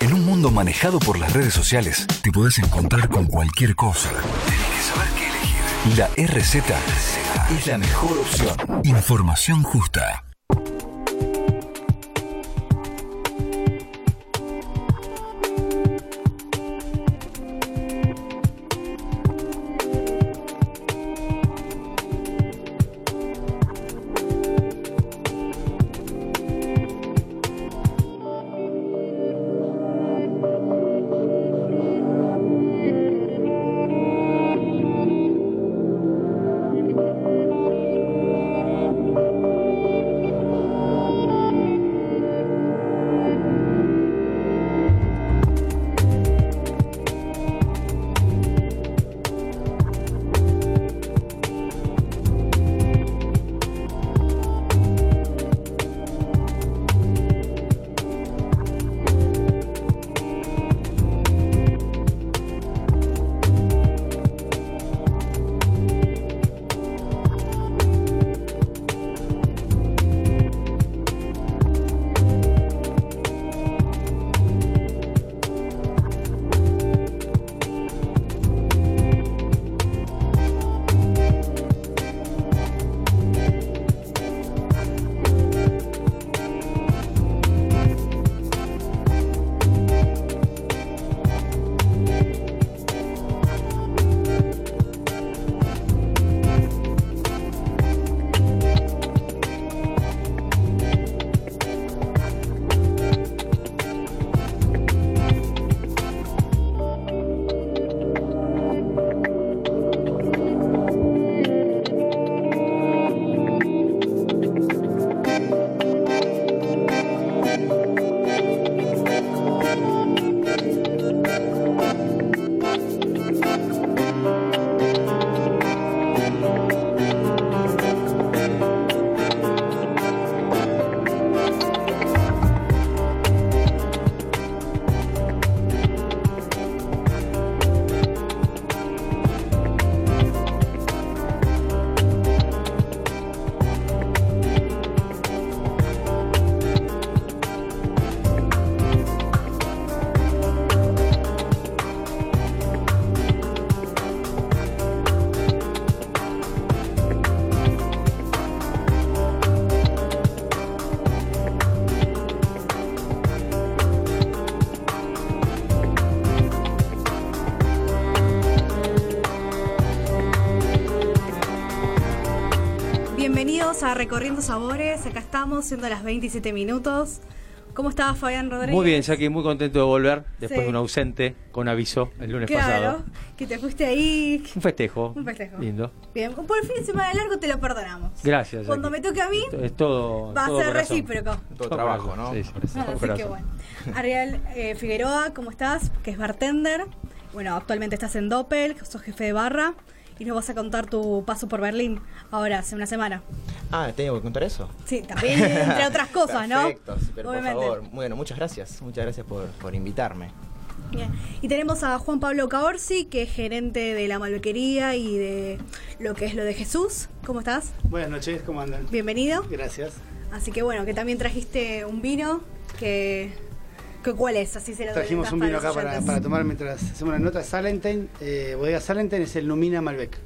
En un mundo manejado por las redes sociales, te podés encontrar con cualquier cosa. Tenés que saber qué elegir. La RZ es la mejor opción. Información justa. Recorriendo Sabores. Acá estamos, siendo las 27 minutos. ¿Cómo estás, Fabián Rodríguez? Muy bien, Jackie, muy contento de volver después Sí. de un ausente con aviso el lunes Claro, pasado. que te fuiste ahí. Un festejo. Un festejo. Lindo. Bien, por el fin de semana largo te lo perdonamos. Gracias. Cuando me Jackie. toque a mí, Es todo. va a todo ser corazón. recíproco. Todo trabajo, ¿no? Sí, sí, Ah, Así que corazón. bueno. Ariel eh, Figueroa, ¿cómo estás? Que es bartender. Bueno, actualmente estás en Doppel, sos jefe de barra. Y nos vas a contar tu paso por Berlín ahora, hace una semana. Ah, ¿tengo que contar eso? Sí, también, entre otras cosas, ¿no? Perfecto, pero Obviamente. por favor. Bueno, muchas gracias. Muchas gracias por, por invitarme. Bien. Y tenemos a Juan Pablo Caorsi, que es gerente de la malbequería y de lo que es lo de Jesús. ¿Cómo estás? Buenas noches, ¿cómo andan? Bienvenido. Gracias. Así que bueno, que también trajiste un vino que... ¿Cuál es? Así se lo Trajimos un vino acá para, para tomar mientras hacemos la nota. Salentine, eh, bodega Salentine es el Lumina Malbec.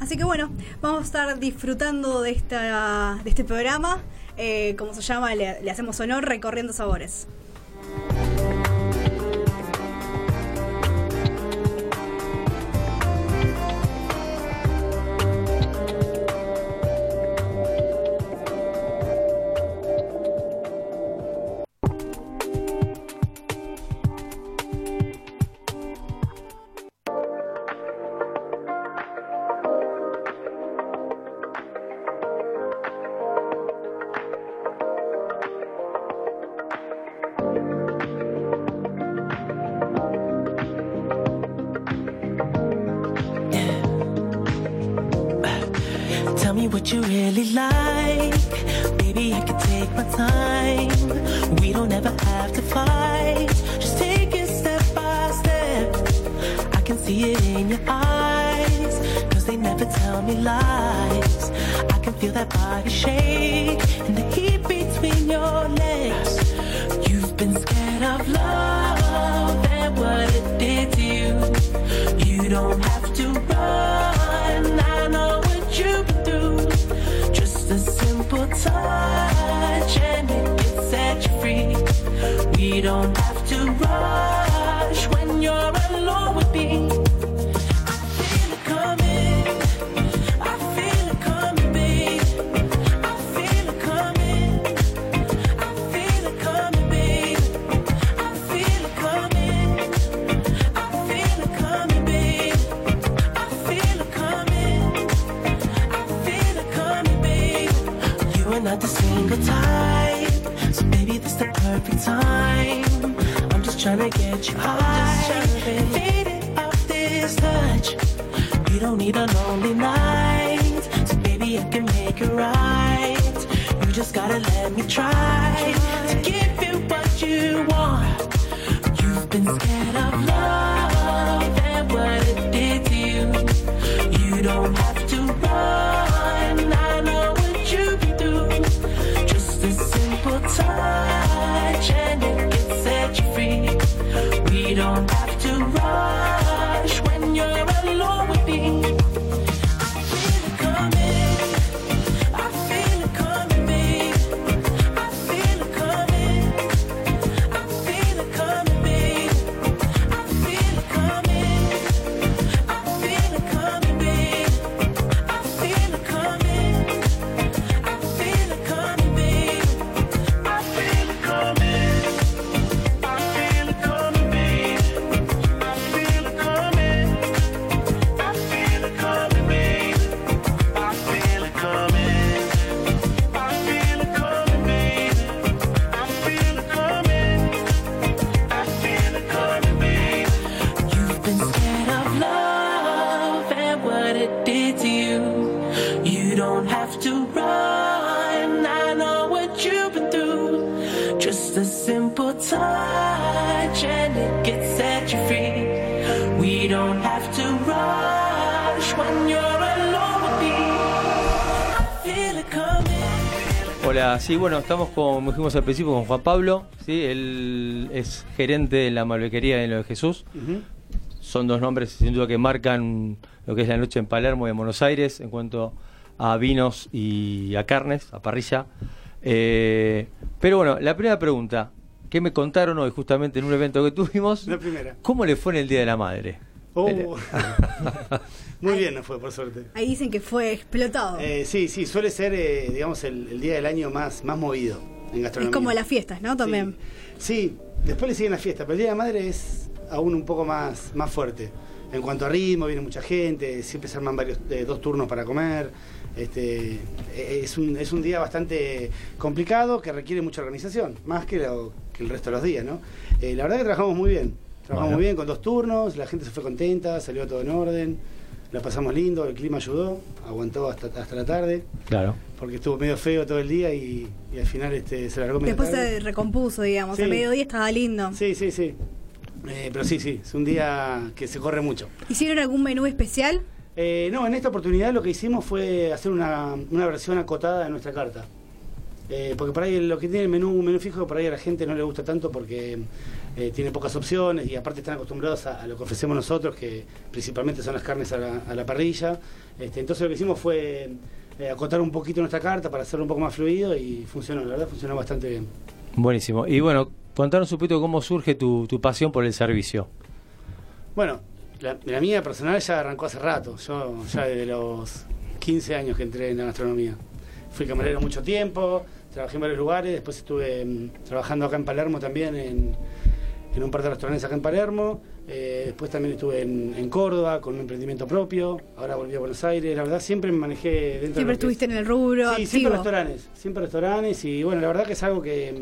Así que bueno, vamos a estar disfrutando de, esta, de este programa. Eh, como se llama, le, le hacemos honor recorriendo sabores. Trying to Hola, sí, bueno, estamos como dijimos al principio con Juan Pablo, ¿sí? él es gerente de la malvequería de lo de Jesús. Son dos nombres sin duda que marcan lo que es la noche en Palermo y en Buenos Aires en cuanto a vinos y a carnes, a parrilla. Eh, pero bueno, la primera pregunta, ¿qué me contaron hoy justamente en un evento que tuvimos? La primera. ¿Cómo le fue en el Día de la Madre? Oh. Muy bien nos fue, por suerte. Ahí dicen que fue explotado. Eh, sí, sí, suele ser, eh, digamos, el, el día del año más, más movido en es gastronomía. como las fiestas, ¿no? También. Sí, sí, después le siguen las fiestas, pero el Día de la Madre es aún un poco más, más fuerte. En cuanto a ritmo, viene mucha gente, siempre se arman varios, eh, dos turnos para comer. Este, eh, es, un, es un día bastante complicado que requiere mucha organización, más que, lo- que el resto de los días, ¿no? Eh, la verdad que trabajamos muy bien. Trabajamos Bueno. muy bien con dos turnos, la gente se fue contenta, salió todo en orden, la pasamos lindo, el clima ayudó, aguantó hasta, hasta la tarde, Claro. porque estuvo medio feo todo el día y, y al final este, se largó medio Después tarde. se recompuso, digamos. Sí. El mediodía estaba lindo. Sí, sí, sí. Eh, pero sí, sí, es un día que se corre mucho. ¿Hicieron algún menú especial? Eh, no, en esta oportunidad lo que hicimos fue hacer una, una versión acotada de nuestra carta. Eh, porque por ahí lo que tiene el menú, un menú fijo, por ahí a la gente no le gusta tanto porque eh, tiene pocas opciones y aparte están acostumbrados a, a lo que ofrecemos nosotros, que principalmente son las carnes a la, a la parrilla. Este, entonces lo que hicimos fue eh, acotar un poquito nuestra carta para hacerlo un poco más fluido y funcionó, la verdad funcionó bastante bien. Buenísimo. Y bueno, contanos un poquito cómo surge tu, tu pasión por el servicio. Bueno, la, la mía personal ya arrancó hace rato. Yo ya desde los 15 años que entré en la gastronomía. Fui camarero mucho tiempo, trabajé en varios lugares, después estuve mm, trabajando acá en Palermo también, en, en un par de restaurantes acá en Palermo. Eh, después también estuve en, en Córdoba con un emprendimiento propio. Ahora volví a Buenos Aires. La verdad siempre me manejé dentro de Siempre estuviste es- en el rubro Sí, siempre restaurantes, siempre restaurantes y bueno, la verdad que es algo que,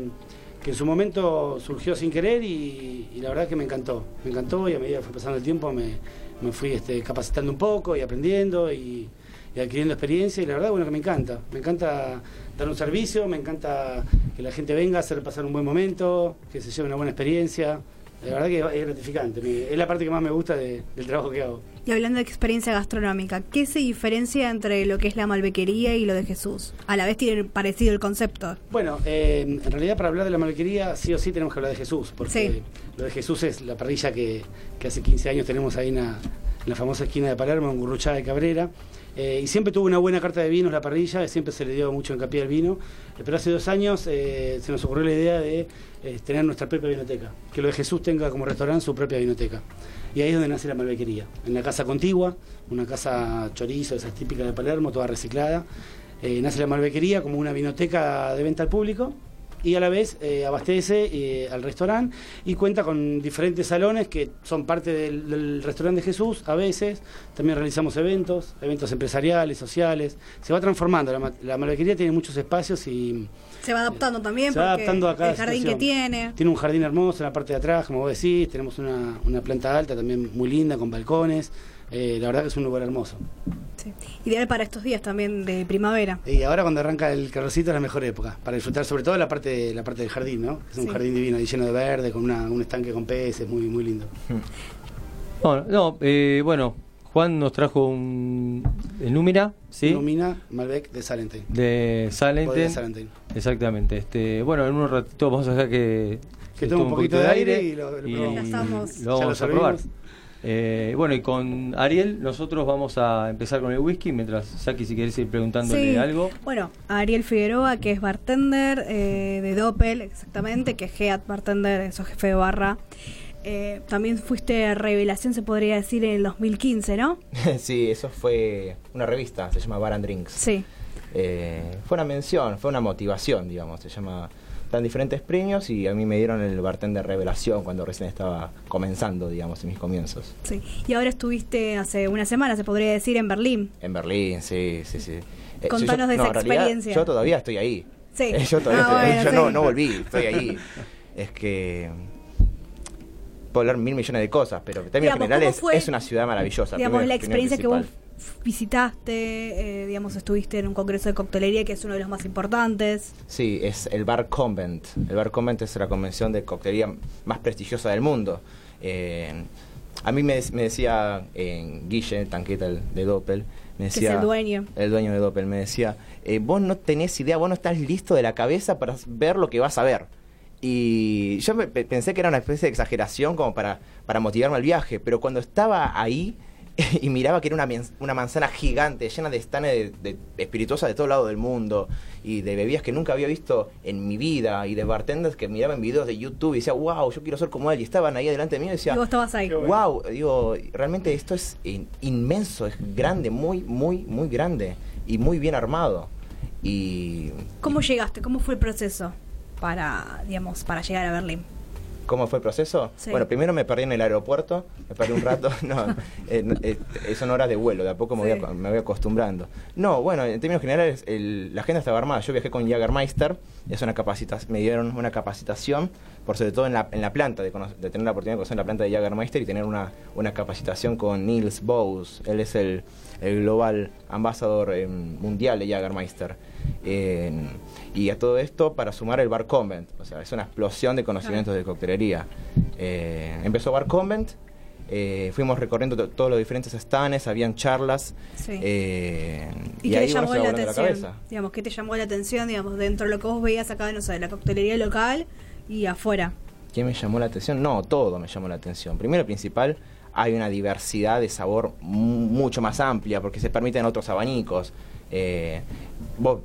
que en su momento surgió sin querer y, y la verdad que me encantó, me encantó y a medida que fue pasando el tiempo me, me fui este, capacitando un poco y aprendiendo y, y adquiriendo experiencia y la verdad bueno que me encanta, me encanta dar un servicio, me encanta que la gente venga hacer pasar un buen momento, que se lleve una buena experiencia. La verdad que es gratificante, es la parte que más me gusta de- del trabajo que hago. Y hablando de experiencia gastronómica, ¿qué se diferencia entre lo que es la malbequería y lo de Jesús? A la vez tiene parecido el concepto. Bueno, eh, en realidad para hablar de la malquería sí o sí tenemos que hablar de Jesús, porque Sí. lo de Jesús es la parrilla que, que hace 15 años tenemos ahí en la, en la famosa esquina de Palermo, en Gurruchaga de Cabrera. Eh, y siempre tuvo una buena carta de vinos la parrilla, siempre se le dio mucho hincapié al vino. Eh, pero hace dos años eh, se nos ocurrió la idea de tener nuestra propia vinoteca, que lo de Jesús tenga como restaurante su propia vinoteca. Y ahí es donde nace la malbequería, en la casa contigua, una casa chorizo, esas típicas de Palermo, toda reciclada. Nace la malbequería como una vinoteca de venta al público y a la vez eh, abastece eh, al restaurante y cuenta con diferentes salones que son parte del, del restaurante de Jesús a veces. También realizamos eventos, eventos empresariales, sociales. Se va transformando, la, la malbequería tiene muchos espacios y Se va adaptando también se va adaptando a cada el jardín que tiene. Tiene un jardín hermoso en la parte de atrás, como vos decís. Tenemos una, una planta alta también muy linda, con balcones. Eh, la verdad que es un lugar hermoso. Sí. Ideal para estos días también de primavera. Y ahora cuando arranca el carrocito es la mejor época, para disfrutar sobre todo la parte, la parte del jardín, ¿no? Es un Sí. jardín divino, ahí lleno de verde, con una- un estanque con peces, muy, muy lindo. No, no, eh, bueno, Juan nos trajo un el Númira, ¿sí? Ilumina Malbec de Salentine. De. Salentine. Exactamente. Este, bueno, en un ratito vamos a dejar que, Que tome un poquito de aire y lo- lo estamos. lo Ya vamos lo a probar. Eh, bueno, y con Ariel nosotros vamos a empezar con el whisky, mientras Saki si querés ir preguntándole Sí. algo. Bueno, Ariel Figueroa, que es bartender eh, de Doppel, exactamente, que es Head Bartender, eso jefe de barra. Eh, también fuiste revelación, se podría decir, en el 2015, ¿no? sí, eso fue una revista, se llama Bar and Drinks. Sí. Eh, fue una mención, fue una motivación, digamos. Se llama. Dan diferentes premios y a mí me dieron el bartender revelación cuando recién estaba comenzando, digamos, en mis comienzos. Sí. Y ahora estuviste hace una semana, se podría decir, en Berlín. En Berlín, sí, sí, sí. Eh, Contanos de esa realidad, experiencia. yo todavía estoy ahí. Sí. Eh, yo todavía Ah, estoy ahí. bueno, Yo sí. no, no volví, estoy ahí. es que. Puedo hablar mil millones de cosas, pero en términos Digamos, generales ¿cómo fue, es una ciudad maravillosa. Digamos, primero- la experiencia que vos visitaste, eh, digamos, estuviste en un congreso de coctelería que es uno de los más importantes. Sí, es el Bar Convent. El Bar Convent es la convención de coctelería más prestigiosa del mundo. Eh, a mí me, me decía eh, Guille, tanqueta el- de Doppel, me es decía... el dueño. El dueño de Doppel me decía, eh, vos no tenés idea, vos no estás listo de la cabeza para ver lo que vas a ver. Y yo me- pe- pensé que era una especie de exageración como para, para motivarme al viaje, pero cuando estaba ahí y miraba que era una, una manzana gigante llena de estanes de, de espirituosas de todo lado del mundo y de bebidas que nunca había visto en mi vida y de bartenders que miraban videos de YouTube y decía, wow, yo quiero ser como él y estaban ahí delante de mí y decía, Y vos estabas ahí. Wow, digo, realmente esto es in- inmenso, es grande, muy, muy, muy grande y muy bien armado. Y ¿Cómo llegaste? ¿Cómo fue el proceso para, digamos, para llegar a Berlín? ¿Cómo fue el proceso? Sí. Bueno, primero me perdí en el aeropuerto, me perdí un rato, no, eh, no, eh, eh, son horas de vuelo, de a poco me, voy, Sí. aco- me voy acostumbrando. No, bueno, en términos generales, el- la agenda estaba armada, yo viajé con Jagermeister, es una me dieron una capacitación, por sobre todo en la, en la planta, de, de tener la oportunidad de conocer la planta de Jagermeister y tener una, una capacitación con Niels Bowes, él es el, el global ambasador eh, mundial de Jagermeister. Eh, y a todo esto para sumar el Bar Convent, o sea, es una explosión de conocimientos de coctelería. Eh, empezó Bar Convent, eh, fuimos recorriendo to- todos los diferentes stands, habían charlas. Sí. eh, ¿Y, y qué ahí te llamó la atención? digamos, ¿qué te llamó la atención, digamos, dentro de lo que vos veías acá, no sé, de la coctelería local y afuera? ¿Qué me llamó la atención? No, todo me llamó la atención. Primero principal, hay una diversidad de sabor mu- mucho más amplia porque se permiten otros abanicos. Eh, vos,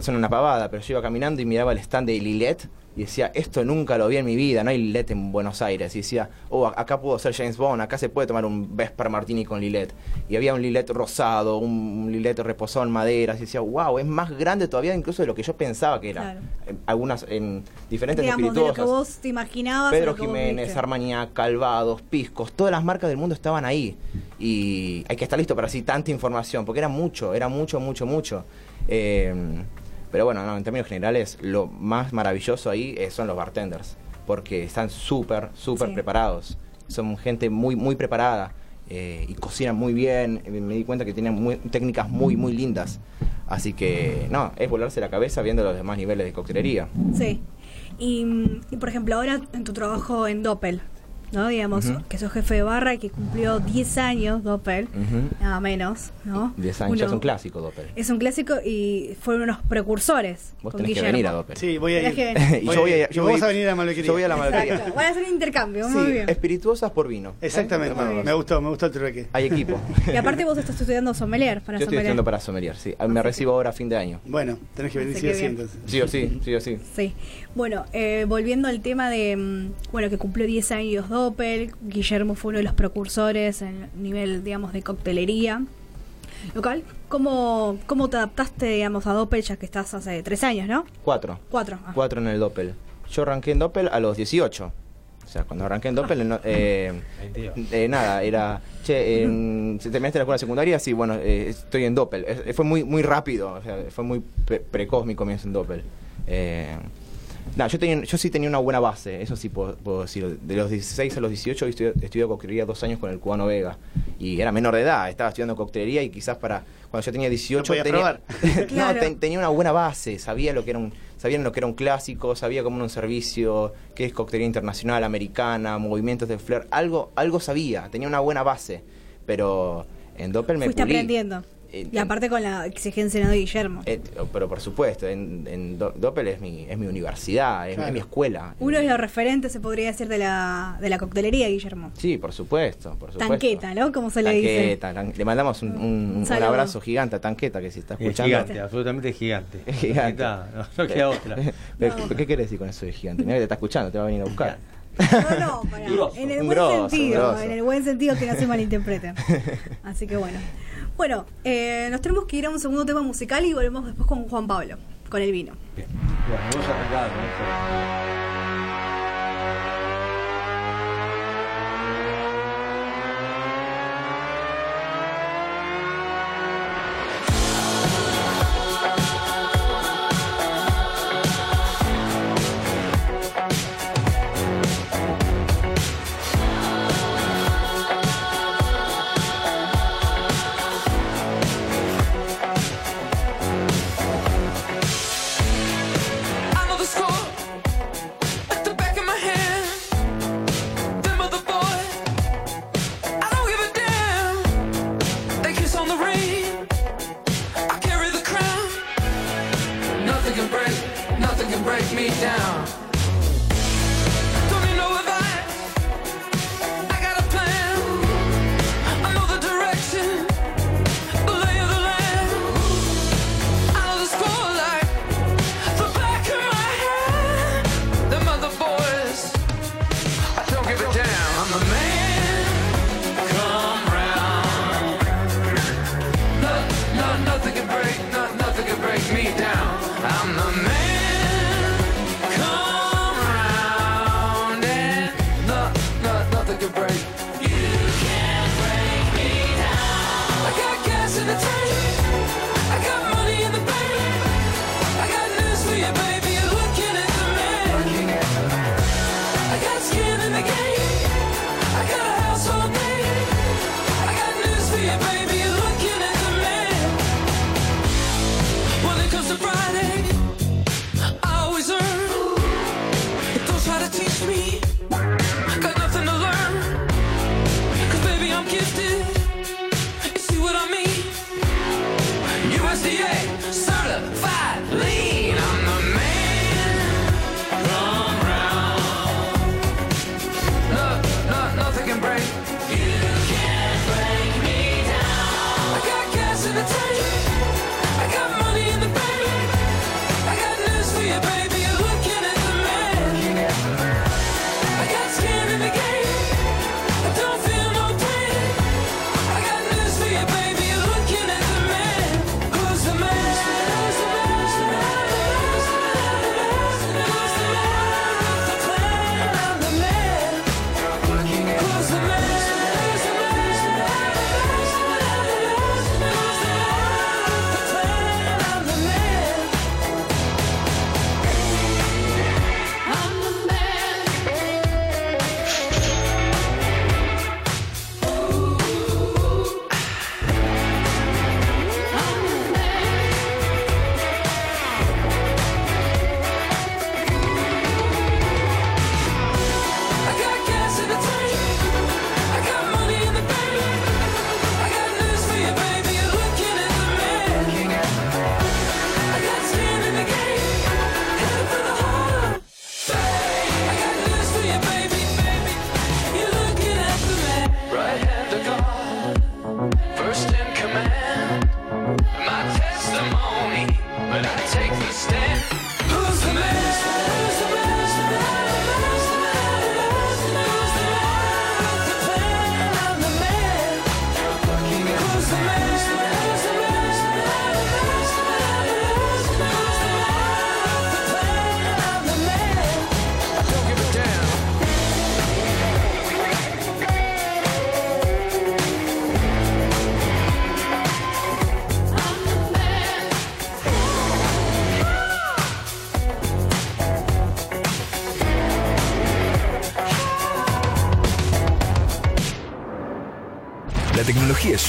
son una pavada, pero yo iba caminando y miraba el stand de Lillet y decía, esto nunca lo vi en mi vida, no hay Lillet en Buenos Aires. Y decía, oh, acá puedo ser James Bond, acá se puede tomar un Vesper Martini con Lillet. Y había un Lillet rosado, un, Lillet reposado en madera. Y decía, wow, es más grande todavía incluso de lo que yo pensaba que era. Claro. En algunas, en diferentes digamos, de lo que vos te imaginabas. Pedro Jiménez. Armagnac, Calvados, Piscos, todas las marcas del mundo estaban ahí. Y hay que estar listo para así tanta información, porque era mucho, era mucho, mucho, mucho. Eh, pero bueno, no, en términos generales, lo más maravilloso ahí eh, son los bartenders, porque están súper, súper Sí. preparados. Son gente muy, muy preparada eh, y cocinan muy bien. Eh, Me di cuenta que tienen muy- técnicas muy, muy lindas. Así que, no, es volarse la cabeza viendo los demás niveles de coctelería. Sí. Y, mm, y, por ejemplo, ahora en tu trabajo en Doppel, ¿no? Digamos, Ujú. que sos jefe de barra y que cumplió 10 años, Doppel, nada menos, ¿no? 10 años, ya es Uno- un clásico, Doppel. Es un clásico y fueron unos precursores. Vos con tenés que Guillermo. venir a Doppel. Sí, voy a ir. Que y Voy yo voy a, ir. yo voy vos a venir a la malvequería. Yo voy a la malvequería. Van a hacer un intercambio, muy bien. espirituosas por vino. Exactamente. Me gustó, me gustó el trueque. Hay equipo. Y aparte vos estás estudiando sommelier para Yo estoy sommelier. estudiando para sommelier, sí. Me recibo ahora a fin de año. Bueno, tenés que venir sí o que sí bien. entonces. Sí o sí, sí o sí. Sí. Bueno, eh, volviendo al tema de, mm, bueno, que cumplió 10 años Doppel, Guillermo fue uno de los precursores en nivel, digamos, de coctelería. Local, ¿cómo, cómo te adaptaste, digamos, a Doppel ya que estás hace 3 años, no? Cuatro. Cuatro. ah. Cuatro en el Doppel. Yo arranqué en Doppel a los 18. O sea, cuando arranqué en Doppel, no- eh, eh, nada, era, che, en- ¿se ¿terminaste la escuela secundaria? Sí, bueno, eh, estoy en Doppel. Es- fue muy muy rápido, o sea, fue muy pre- precoz mi comienzo en Doppel. Nada, yo, tenía, yo sí tenía una buena base, eso sí puedo, puedo decir. De los 16 a los 18 estudié, estudié coctelería dos años con el cubano Vega. Y era menor de edad, estaba estudiando coctelería y quizás para cuando yo tenía 18 podías tenía. Claro. no, ten- tenía una buena base, sabía lo que era un sabían lo que era un clásico, sabía cómo era un servicio, qué es coctelería internacional, americana, movimientos de flair, algo algo sabía, tenía una buena base, pero en Doppel me Fuiste pulí. aprendiendo. Eh, y aparte con la exigencia de Guillermo. eh, pero por supuesto, en, en Do- Doppel es mi, es mi universidad, es, Claro. es mi escuela. Uno de los referentes, se podría decir, de la, de la coctelería, Guillermo. Sí, por supuesto, por supuesto. Tanqueta, ¿no? Como se le dice. Tanqueta, tan- le mandamos un, un- abrazo gigante a Tanqueta que si está Es escuchando. gigante, absolutamente gigante. Es gigante. No, no queda otra. Pero, No. ¿Qué querés decir con eso de gigante? Mira que te está escuchando, te va a venir a buscar. No, no. Grosso. en el buen grosso, sentido, grosso. en el buen sentido que no se malinterpreten. Así que bueno. Bueno, eh, nos tenemos que ir a un segundo tema musical y volvemos después con Juan Pablo, con el vino. Bien. Bueno, vos arrancás con me.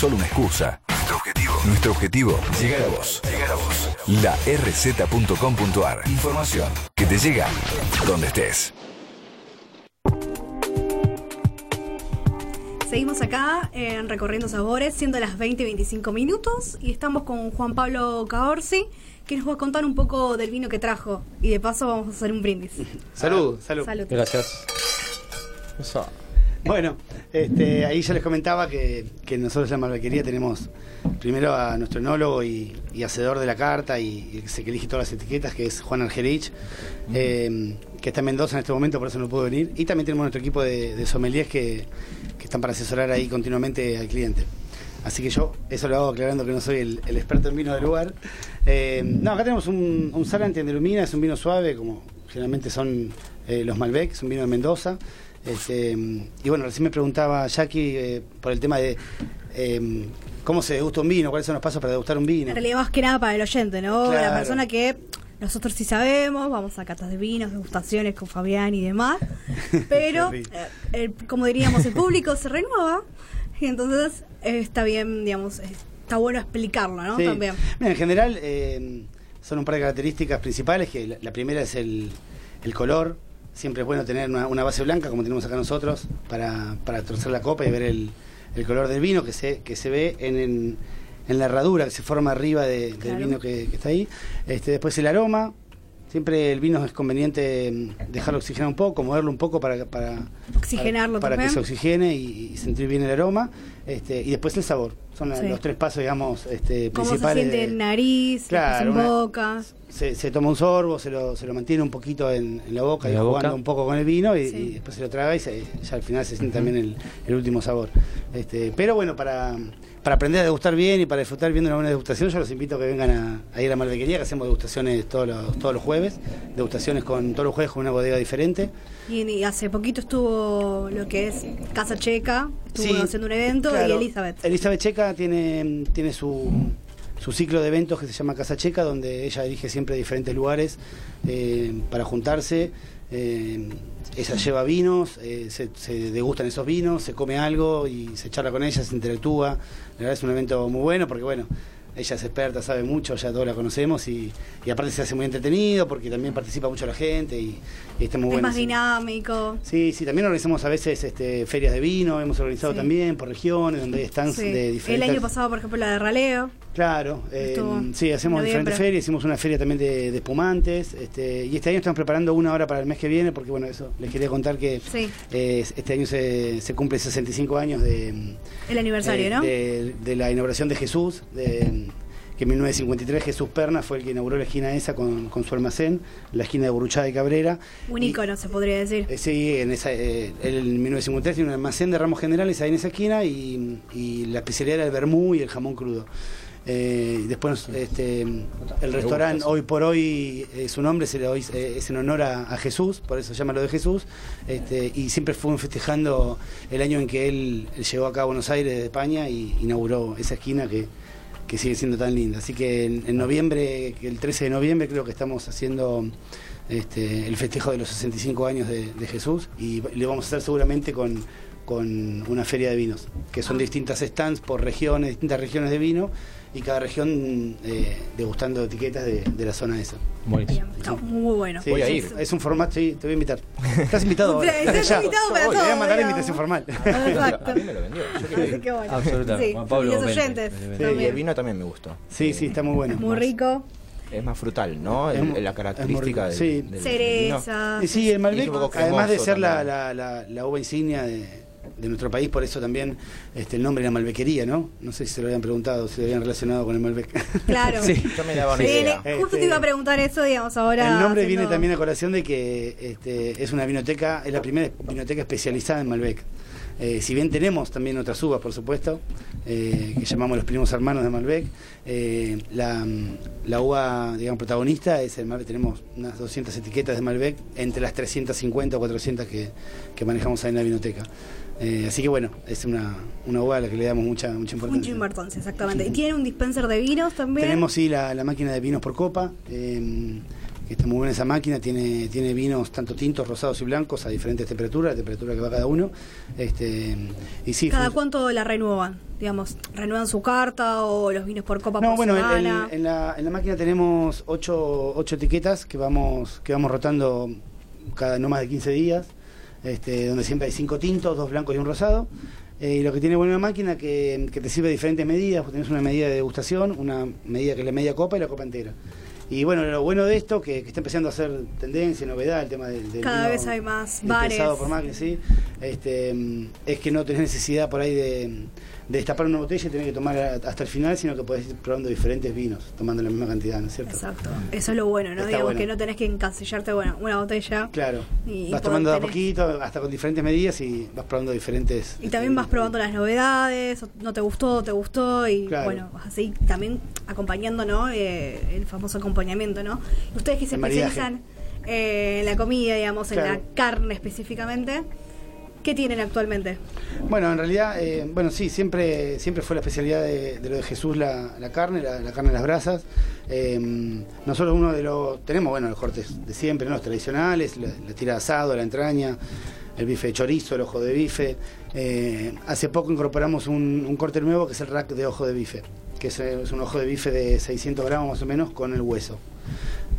Solo una excusa. Nuestro objetivo. Nuestro objetivo. Llegar a vos. Llegar a vos. La rz.com.ar. Información que te llega donde estés. Seguimos acá en Recorriendo Sabores, siendo las 20 y 25 minutos, y estamos con Juan Pablo Caorsi, que nos va a contar un poco del vino que trajo. Y de paso vamos a hacer un brindis. Salud, salud. Salud. Gracias. Eso. Bueno, este, ahí ya les comentaba que, que nosotros en la Malvaquería tenemos primero a nuestro enólogo y, y hacedor de la carta y, y el que elige todas las etiquetas, que es Juan Argerich, eh, que está en Mendoza en este momento, por eso no pudo venir. Y también tenemos nuestro equipo de, de sommeliers que, que están para asesorar ahí continuamente al cliente. Así que yo, eso lo hago aclarando que no soy el, el experto en vino del lugar. Eh, no, acá tenemos un, un Saranti en Delumina, es un vino suave, como generalmente son eh, los Malbec, es un vino de Mendoza. Este, y bueno, recién me preguntaba Jackie eh, por el tema de eh, cómo se degusta un vino, cuáles son los pasos para degustar un vino. En realidad más que nada para el oyente, ¿no? Claro. La persona que nosotros sí sabemos, vamos a catas de vinos, degustaciones con Fabián y demás, pero eh, el- como diríamos, el público se renueva y entonces eh, está bien, digamos, está bueno explicarlo, ¿no? Sí. También. Mira, en general eh, son un par de características principales, que la, la primera es el, el color. Siempre es bueno tener una, una base blanca, como tenemos acá nosotros, para, para torcer la copa y ver el, el color del vino que se, que se ve en, en, en la herradura que se forma arriba de- del Claro. vino que, que está ahí. Este, después el aroma. Siempre el vino es conveniente mm, dejarlo oxigenar un poco, moverlo un poco para, para, Oxigenarlo para, para que se oxigene y, y sentir bien el aroma. Este, y después el sabor. Son Sí. los tres pasos, digamos, este, Cómo se principales. siente de- en nariz, Claro, en boca. se, se toma un sorbo, se lo, se lo mantiene un poquito en, en la boca En y la jugando boca. un poco con el vino y, Sí. y después se lo traga y se- ya al final se siente también el, el último sabor. Este, pero bueno, para, para aprender a degustar bien y para disfrutar bien de una buena degustación, yo los invito a que vengan a, a ir a Malvequería, que hacemos degustaciones todos los, todos los jueves, degustaciones con todos los jueves con una bodega diferente. Y, y hace poquito estuvo lo que es Casa Checa, estuvo Sí, haciendo un evento claro. y Elizabeth. Elizabeth Checa tiene, tiene su, su ciclo de eventos que se llama Casa Checa, donde ella elige siempre diferentes lugares eh, para juntarse. Eh, ella lleva vinos, eh, se, se degustan esos vinos, se come algo y se charla con ella, se interactúa. La verdad es un evento muy bueno porque, bueno, ella es experta, sabe mucho, ya todos la conocemos y, y aparte se hace muy entretenido porque también participa mucho la gente y, y está muy es bueno. más sí. dinámico. Sí, sí, también organizamos a veces este, ferias de vino, hemos organizado Sí. también por regiones, donde hay stands Sí. de El diferentes... año pasado, por ejemplo, la de Raleo. Claro, eh, Estuvo sí, hacemos en diferentes ferias, hicimos una feria también de, de espumantes, este, y este año estamos preparando una hora para el mes que viene, porque bueno, eso, les quería contar que Sí. eh, este año se, se cumple 65 años de, El aniversario, eh, ¿no? de, de la inauguración de Jesús, de, que en 1953 Jesús Perna fue el que inauguró la esquina esa con, con su almacén, la esquina de Buruchá de Cabrera. Un Y- ícono, se podría decir. eh, Sí, en esa, eh, él en 1953 tiene un almacén de ramos generales ahí en esa esquina y, y la especialidad era el vermú y el jamón crudo. Eh, y después este, el restaurante hoy por hoy eh, su nombre se le hoy, eh, es en honor a, a Jesús, por eso llama lo de Jesús, este, y siempre fueron festejando el año en que él, él llegó acá a Buenos Aires de España y inauguró esa esquina que, que sigue siendo tan linda. Así que en, en noviembre, el 13 de noviembre creo que estamos haciendo este, el festejo de los 65 años de, de Jesús y le vamos a hacer seguramente con, con una feria de vinos, que son distintas stands por regiones, distintas regiones de vino y cada región eh, degustando etiquetas de, de la zona esa. Buenísimo. Bien, está muy bueno. Sí, Voy a sí, ir. Es un formato, sí, te voy a invitar. Estás invitado ahora. Estás desde ya. invitado para Te voy a mandar invitación formal. Exacto. A mí me lo vendió. Yo bueno. Absolutamente. Sí, Juan Pablo, y los oyentes. Y el vino también me gustó. Sí, sí, está muy bueno. Es muy rico. Es más frutal, ¿no? Es El- la característica es muy del, rico. del Cereza. Y sí, el Malbec, además de ser la, también. la, la, la uva insignia de, de nuestro país, por eso también este, el nombre de la Malbequería, ¿no? No sé si se lo habían preguntado, si lo habían relacionado con el Malbec. Claro. Sí. Yo me daba una Sí, idea. le- justo Este, te iba a preguntar eso, digamos, ahora. el nombre haciendo- viene también a colación de que este, es una vinoteca, es la primera vinoteca especializada en Malbec. Eh, si bien tenemos también otras uvas, por supuesto, eh, que llamamos los primos hermanos de Malbec, eh, la, la uva, digamos, protagonista es el Malbec. Tenemos unas 200 etiquetas de Malbec entre las 350 o 400 que, que manejamos ahí en la vinoteca. Eh, así que bueno, es una, una uva a la que le damos mucha, mucha importancia. Mucha importancia, exactamente. ¿Y tiene un dispenser de vinos también? Tenemos sí la, la máquina de vinos por copa. eh, que está muy buena esa máquina, tiene, tiene vinos tanto tintos, rosados y blancos a diferentes temperaturas, la temperatura que va cada uno. Este, y sí, ¿Cada cuánto la renuevan? Digamos, ¿renuevan su carta o los vinos por copa No, por bueno, en la, en la máquina tenemos ocho, ocho etiquetas que vamos, que vamos rotando cada no más de 15 días, este, donde siempre hay cinco tintos, dos blancos y un rosado. Eh, y lo que tiene buena máquina que, que te sirve diferentes medidas, vos tenés una medida de degustación, una medida que es la media copa y la copa entera. Y bueno, lo bueno de esto, que, que está empezando a ser tendencia, novedad, el tema del, del Cada vino vez hay más bares. por máquina, sí, este, es que no tenés necesidad por ahí de, de destapar una botella y tener que tomar hasta el final, sino que podés ir probando diferentes vinos, tomando la misma cantidad, ¿no es cierto? Exacto. Eso es lo bueno, ¿no? Está Digamos bueno. que no tenés que encasillarte, bueno, una botella. Claro, Y- vas tomando de a poquito, hasta con diferentes medidas y vas probando diferentes... Y también vas probando las novedades, o no te gustó, te gustó, y Claro. bueno, así también acompañando, ¿no? Eh, el famoso acompañamiento, ¿no? Ustedes que se El especializan eh, en la comida, digamos, en la carne específicamente, ¿qué tienen actualmente? Bueno, en realidad, eh, bueno, sí, siempre, siempre fue la especialidad de, de lo de Jesús la, la carne, la, la carne de las brasas. Eh, nosotros uno de los, tenemos, bueno, los cortes de siempre, ¿no? los tradicionales, la, la tira de asado, la entraña, el bife de chorizo, el ojo de bife. Eh, hace poco incorporamos un, un corte nuevo que es el rack de ojo de bife, que es, es un ojo de bife de 600 gramos más o menos con el hueso.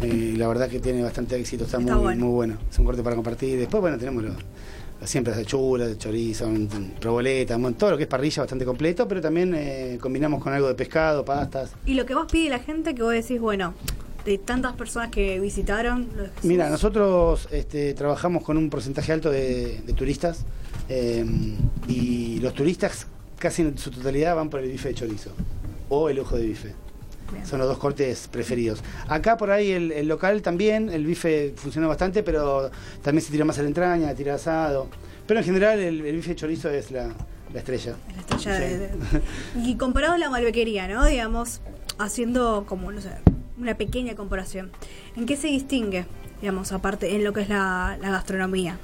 Eh, la verdad que tiene bastante éxito, está, Está muy, bueno. muy bueno. Es un corte para compartir. Después, bueno, tenemos los, siempre las achuras, de chorizo, un- todo lo que es parrilla bastante completo, pero también eh, combinamos con algo de pescado, pastas. Y lo que más pide la gente, que vos decís, bueno, de tantas personas que visitaron, Mira, nosotros este, trabajamos con un porcentaje alto de, de turistas eh, y los turistas casi en su totalidad van por el bife de chorizo o el ojo de bife. Bien. Son los dos cortes preferidos. Acá por ahí el, el local también, el bife funciona bastante, pero también se tira más a la entraña, tira asado. Pero en general el, el bife de chorizo es la, la estrella. la estrella Sí. de- de- Y comparado a la malbequería, ¿no? Digamos, haciendo como, no sé, una pequeña comparación. ¿En qué se distingue, digamos, aparte en lo que es la, la gastronomía?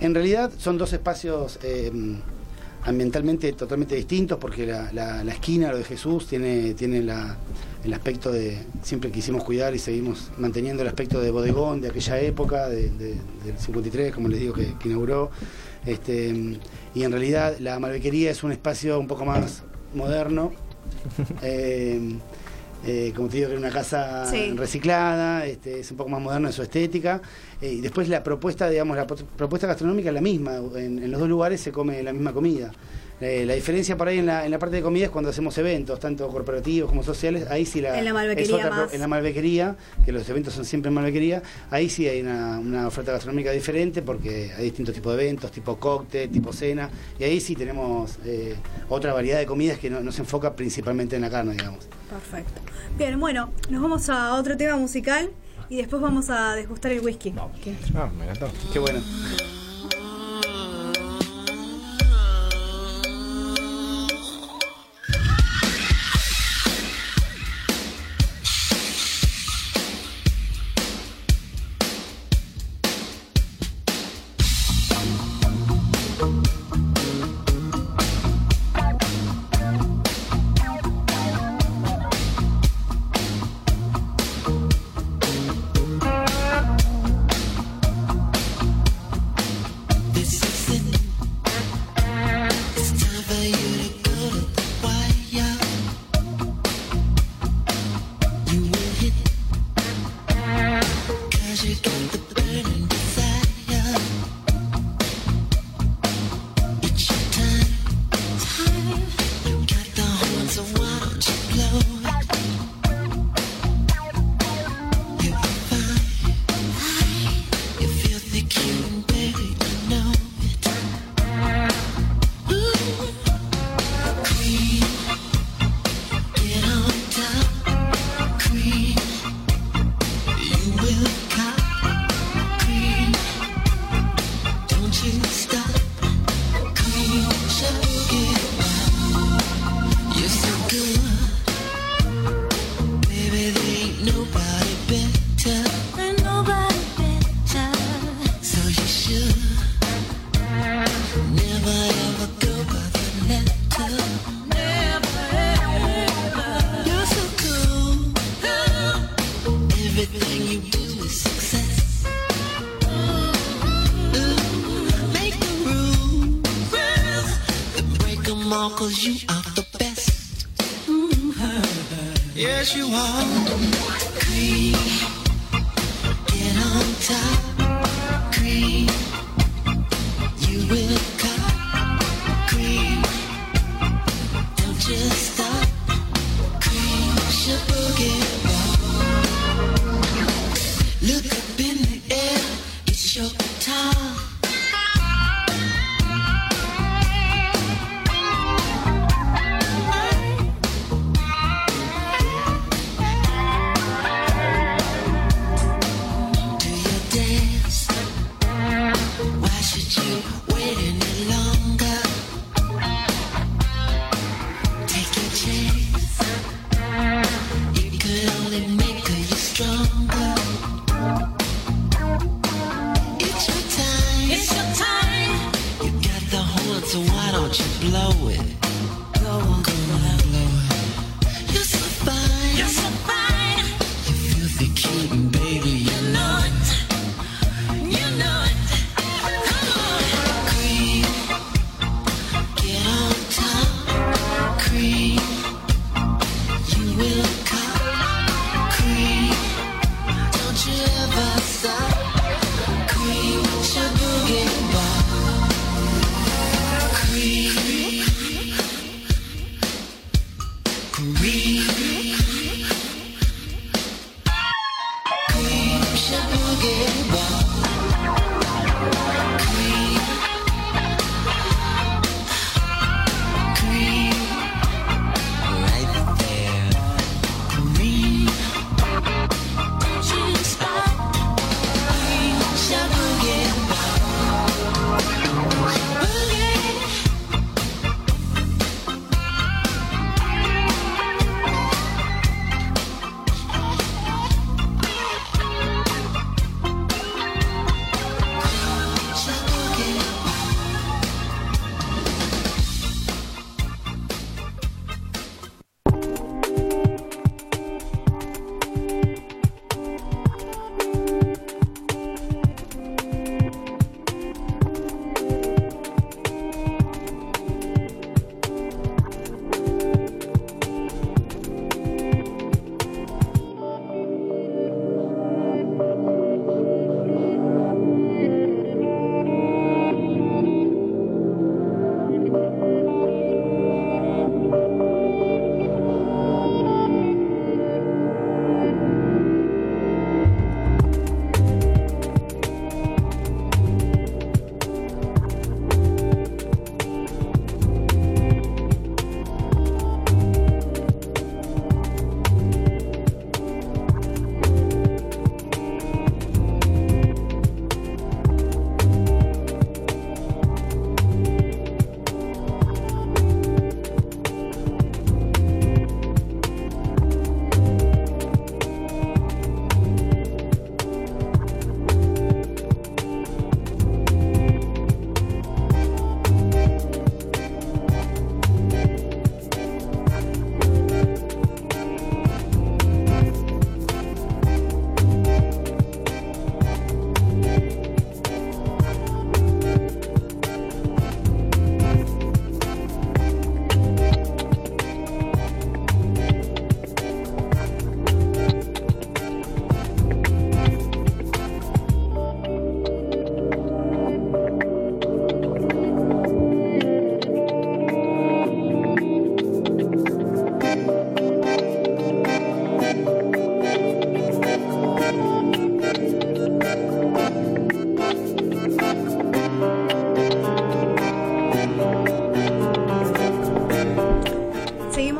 En realidad son dos espacios eh, ambientalmente totalmente distintos porque la, la- la esquina, lo de Jesús, tiene, tiene la- el aspecto de, siempre quisimos cuidar y seguimos manteniendo el aspecto de bodegón de aquella época, de- de- del 53, como les digo, que, que inauguró. Este, y en realidad la malbequería es un espacio un poco más moderno. Eh, eh, como te digo, que era una casa Sí. reciclada, este, es un poco más moderna en su estética. eh, y después la propuesta, digamos, la pro- propuesta gastronómica es la misma. En, en los dos lugares se come la misma comida. Eh, la diferencia por ahí en la, en la parte de comida es cuando hacemos eventos, tanto corporativos como sociales. Ahí sí la. En la es malbequería otra pro- más. En la malbequería, que los eventos son siempre en malbequería, ahí sí hay una, una oferta gastronómica diferente porque hay distintos tipos de eventos, tipo cóctel, tipo cena. Y ahí sí tenemos eh, otra variedad de comidas que no, no se enfoca principalmente en la carne, digamos. Perfecto. Bien, bueno, nos vamos a otro tema musical y después vamos a degustar el whisky. Que- Ah, me encantó. Qué bueno.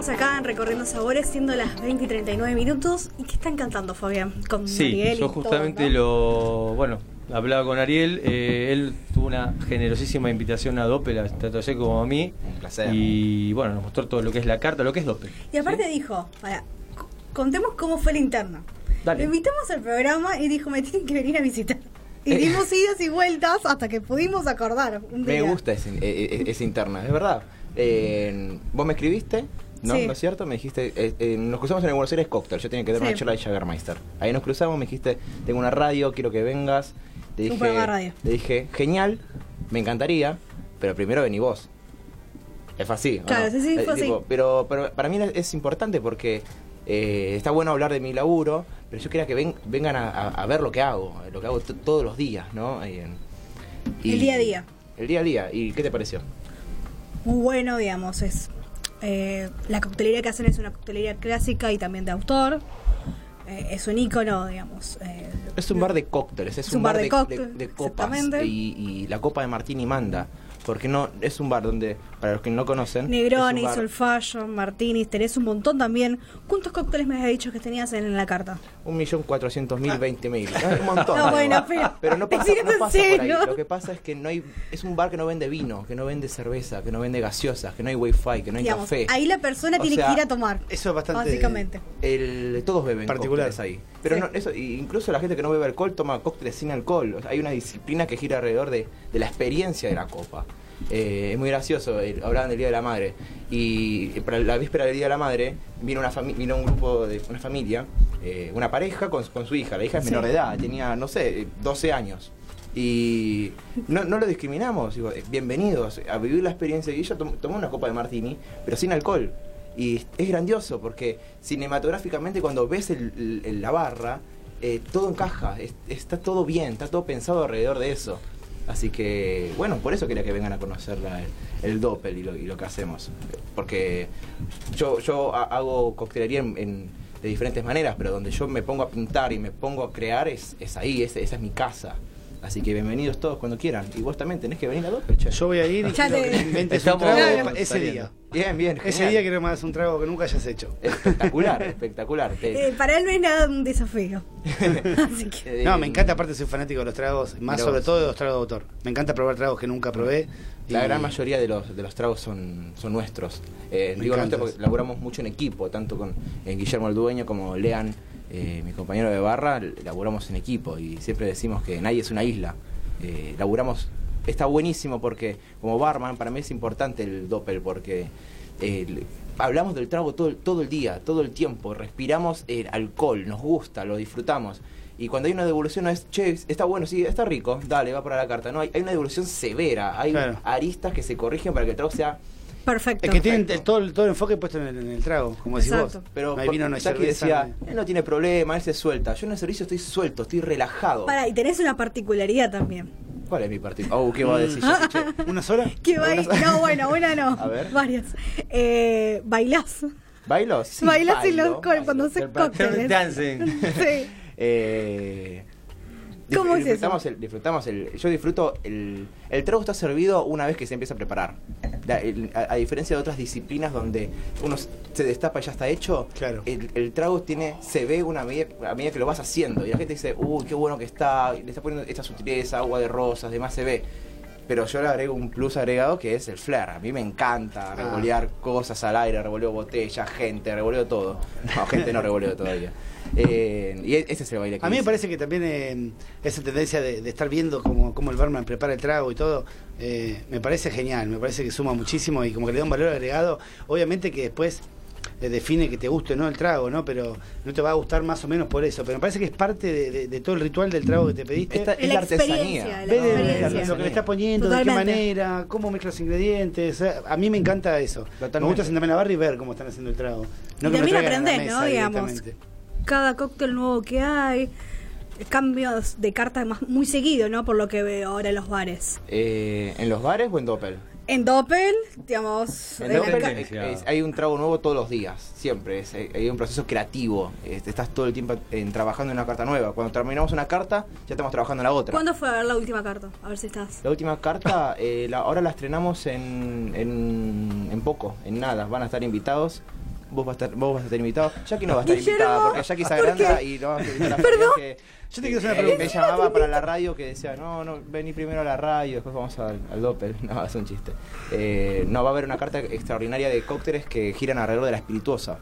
Seguimos acá en Recorriendo Sabores, siendo las 20 y 39 minutos. ¿Y qué están cantando, Fabián? Con Sí, Miguel y yo todo, justamente ¿no? lo. Bueno, hablaba con Ariel. eh, él tuvo una generosísima invitación a Doppel, tanto a como a mí. Un placer. Y bueno, nos mostró todo lo que es la carta, lo que es Doppel. Y aparte dijo, para, contemos cómo fue la interna. Dale. Lo invitamos al programa y dijo, me tienen que venir a visitar. Y dimos idas y vueltas hasta que pudimos acordar un Me día. gusta ese, eh, eh, esa interna, es verdad. Eh, vos me escribiste, ¿no? Sí. ¿No es cierto? Me dijiste, eh, eh, nos cruzamos en el Buenos Aires Cocktail, yo tenía que dar Sí. una charla de Jagermeister. Ahí nos cruzamos, me dijiste, tengo una radio, quiero que vengas. Te dije, radio. le dije, genial, me encantaría, pero primero vení vos. Es así. ¿o Claro, no? sí, sí, Eh, fue así. tipo, pero, pero para mí es importante porque eh, está bueno hablar de mi laburo, pero yo quería que ven- vengan a, a- a ver lo que hago, lo que hago todos los días, ¿no? Y, y- El día a día. El día a día. ¿Y qué te pareció? Muy bueno, digamos, es eh, la coctelería que hacen es una coctelería clásica y también de autor. Eh, es un ícono, digamos. eh, Es un bar de cócteles, es, un bar, de, de- de copas y, y la copa de Martini manda. Porque no es un bar donde, para los que no conocen, Negroni, Fashion, Martinis, tenés un montón también. ¿Cuántos cócteles me has dicho que tenías en la carta? Un millón cuatrocientos mil, veinte mil. Es un montón. No, bueno, pero- no pasa, no en pasa por ahí. serio. Lo que pasa es que no hay. Es un bar que no vende vino, que no vende cerveza, que no vende gaseosas, que no hay wifi, que no hay digamos, café. ahí la persona O tiene sea, que ir a tomar. Eso es bastante. Básicamente. El, todos beben Particular. cócteles ahí. Pero Sí. no, eso, y incluso la gente que no bebe alcohol toma cócteles sin alcohol. O sea, hay una disciplina que gira alrededor de, de la experiencia de la copa. Eh, es muy gracioso, eh, hablaban del Día de la Madre. Y para la víspera del Día de la Madre vino, una fami- vino un grupo de una familia, eh, una pareja con, con su hija. La hija es menor de edad, tenía, no sé, 12 años. Y no, no lo discriminamos, digo, eh, bienvenidos a vivir la experiencia. Y ella tom- tomó una copa de martini, pero sin alcohol. Y es grandioso porque cinematográficamente cuando ves el- el- la barra, eh, todo encaja, es- está todo bien, está todo pensado alrededor de eso. Así que, bueno, por eso quería que vengan a conocer la- el, el Doppel y lo, y lo que hacemos. Porque yo, yo ha- hago coctelería en, en- de diferentes maneras, pero donde yo me pongo a pintar y me pongo a crear es, es ahí, es- esa es mi casa. Así que bienvenidos todos cuando quieran. Y vos también tenés que venir a Doppel, che. Yo voy a ir y quiero te- que inventes un trago ese día. Bien, bien. Ese genial. día quiero que me hagas un trago que nunca hayas hecho. Espectacular, espectacular. Te- Eh, para él no es nada un desafío. Así que. eh, No, me encanta, aparte soy fanático de los tragos, más Mirá sobre vos. todo de los tragos de autor. Me encanta probar tragos que nunca probé. La y- gran mayoría de los, de los tragos son, son nuestros. Eh, digo nuestros porque laburamos mucho en equipo, tanto con eh, Guillermo el Dueño como Lean, eh, mi compañero de barra, laburamos en equipo y siempre decimos que nadie es una isla. Eh, laburamos, está buenísimo porque como barman para mí es importante el doppel porque eh, hablamos del trago todo, el- todo el día, todo el tiempo, respiramos el alcohol, nos gusta, lo disfrutamos. Y cuando hay una devolución no es, che, está bueno, sí, está rico, dale, va para la carta. No, hay, hay una devolución severa, hay Claro. aristas que se corrigen para que el trago sea... Perfecto. Es que tienen Perfecto. todo, el- todo el enfoque puesto en el, en el trago, como decís Exacto. vos. Pero no hay vino, no decía, él no tiene problema, él se suelta. Yo en el servicio estoy suelto, estoy relajado. Para, y tenés una particularidad también. ¿Cuál es mi partido? Oh, ¿qué va a decir? Yo, che, ¿Una sola? Bail- No, bueno, una no. A ver. Varias. Eh, bailás. ¿Bailo? Sí, bailás bailo, los cuando haces cócteles. dancing. Sí. Eh, ¿Cómo es disfrutamos eso? El, disfrutamos el, yo disfruto el, el trago está servido una vez que se empieza a preparar. La- el- a, a diferencia de otras disciplinas donde uno se destapa y ya está hecho, Claro. el, el trago tiene se ve una medida, a medida que lo vas haciendo y la gente dice, uy, qué bueno que está, le está poniendo esta sutileza, agua de rosas, demás se ve. Pero yo le agrego un plus agregado que es el flair. A mí me encanta revolear cosas al aire, revoleo botellas, gente, revoleo todo. No, gente no revoleo todavía. Eh, y e- ese es el baile que A mí me parece que también eh, esa tendencia de, de estar viendo cómo, cómo el barman prepara el trago y todo, eh, me parece genial, me parece que suma muchísimo y como que le da un valor agregado. Obviamente que después eh, define que te guste o no el trago, ¿no? Pero no te va a gustar más o menos por eso. Pero me parece que es parte de, de- de todo el ritual del trago que te pediste. Esta- Es la la artesanía. la experiencia. lo que le estás poniendo, de qué manera, cómo mezclas los ingredientes. A mí me encanta eso. Me gusta sentarme en la barra y ver cómo están haciendo el trago. No Y también traigan a la aprendés, ¿no? Digamos. Cada cóctel nuevo que hay. Cambios de carta más, muy seguido, ¿no? Por lo que veo ahora en los bares. Eh, ¿En los bares o en Doppel? En Doppel, digamos. En Doppel es- es- hay un trago nuevo todos los días, siempre. Es- hay un proceso creativo. Este, estás todo el tiempo en- trabajando en una carta nueva. Cuando terminamos una carta, ya estamos trabajando en la otra. ¿Cuándo fue a ver la última carta? A ver si estás. La última carta, eh, la- ahora la estrenamos en, en, en poco, en nada. Van a estar invitados. Vos vas a estar, vos vas a estar invitado. Jackie no va a estar Guillermo, invitada porque Jackie se ¿por agranda y no vamos a invitar a Perdón. Que Yo te quiero hacer una pregunta. me llamaba para la radio que decía, no, no, vení primero a la radio, después vamos al, al Doppel. No, es un chiste. Eh, no, va a haber una carta extraordinaria de cócteles que giran alrededor de la espirituosa.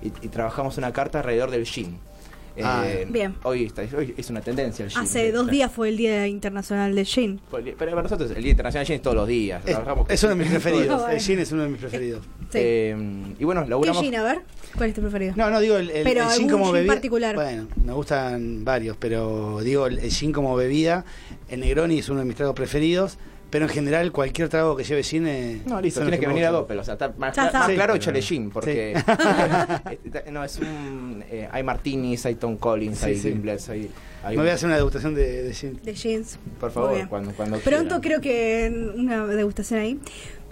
Y, y trabajamos una carta alrededor del gin. Eh, Ah, bien. Hoy, está, hoy es una tendencia el gin. Hace dos días fue el Día Internacional del Gin. Pero para nosotros el Día Internacional del Gin es todos los días. Es, Trabajamos es uno de mis preferidos. El gin es uno de mis preferidos. Sí. Eh, y bueno, ¿Qué laburamos. gin? A ver, ¿cuál es tu preferido? No, no digo el, el, Pero el gin algún como gin bebida. particular. Bueno, me gustan varios, pero digo el, el gin como bebida. El Negroni es uno de mis tragos preferidos. Pero en general, cualquier trago que lleve gin. eh, No, listo, tienes que venir a. Doppel, o sea, está más, está. más Sí. claro échale gin, porque eh, no, es un, eh, hay martinis, hay Tom Collins, Sí, hay sí. Gimblets, hay, hay Me voy a hacer una degustación de, de gin. De jeans. Por favor, cuando, cuando Pronto quieran. creo que una degustación ahí.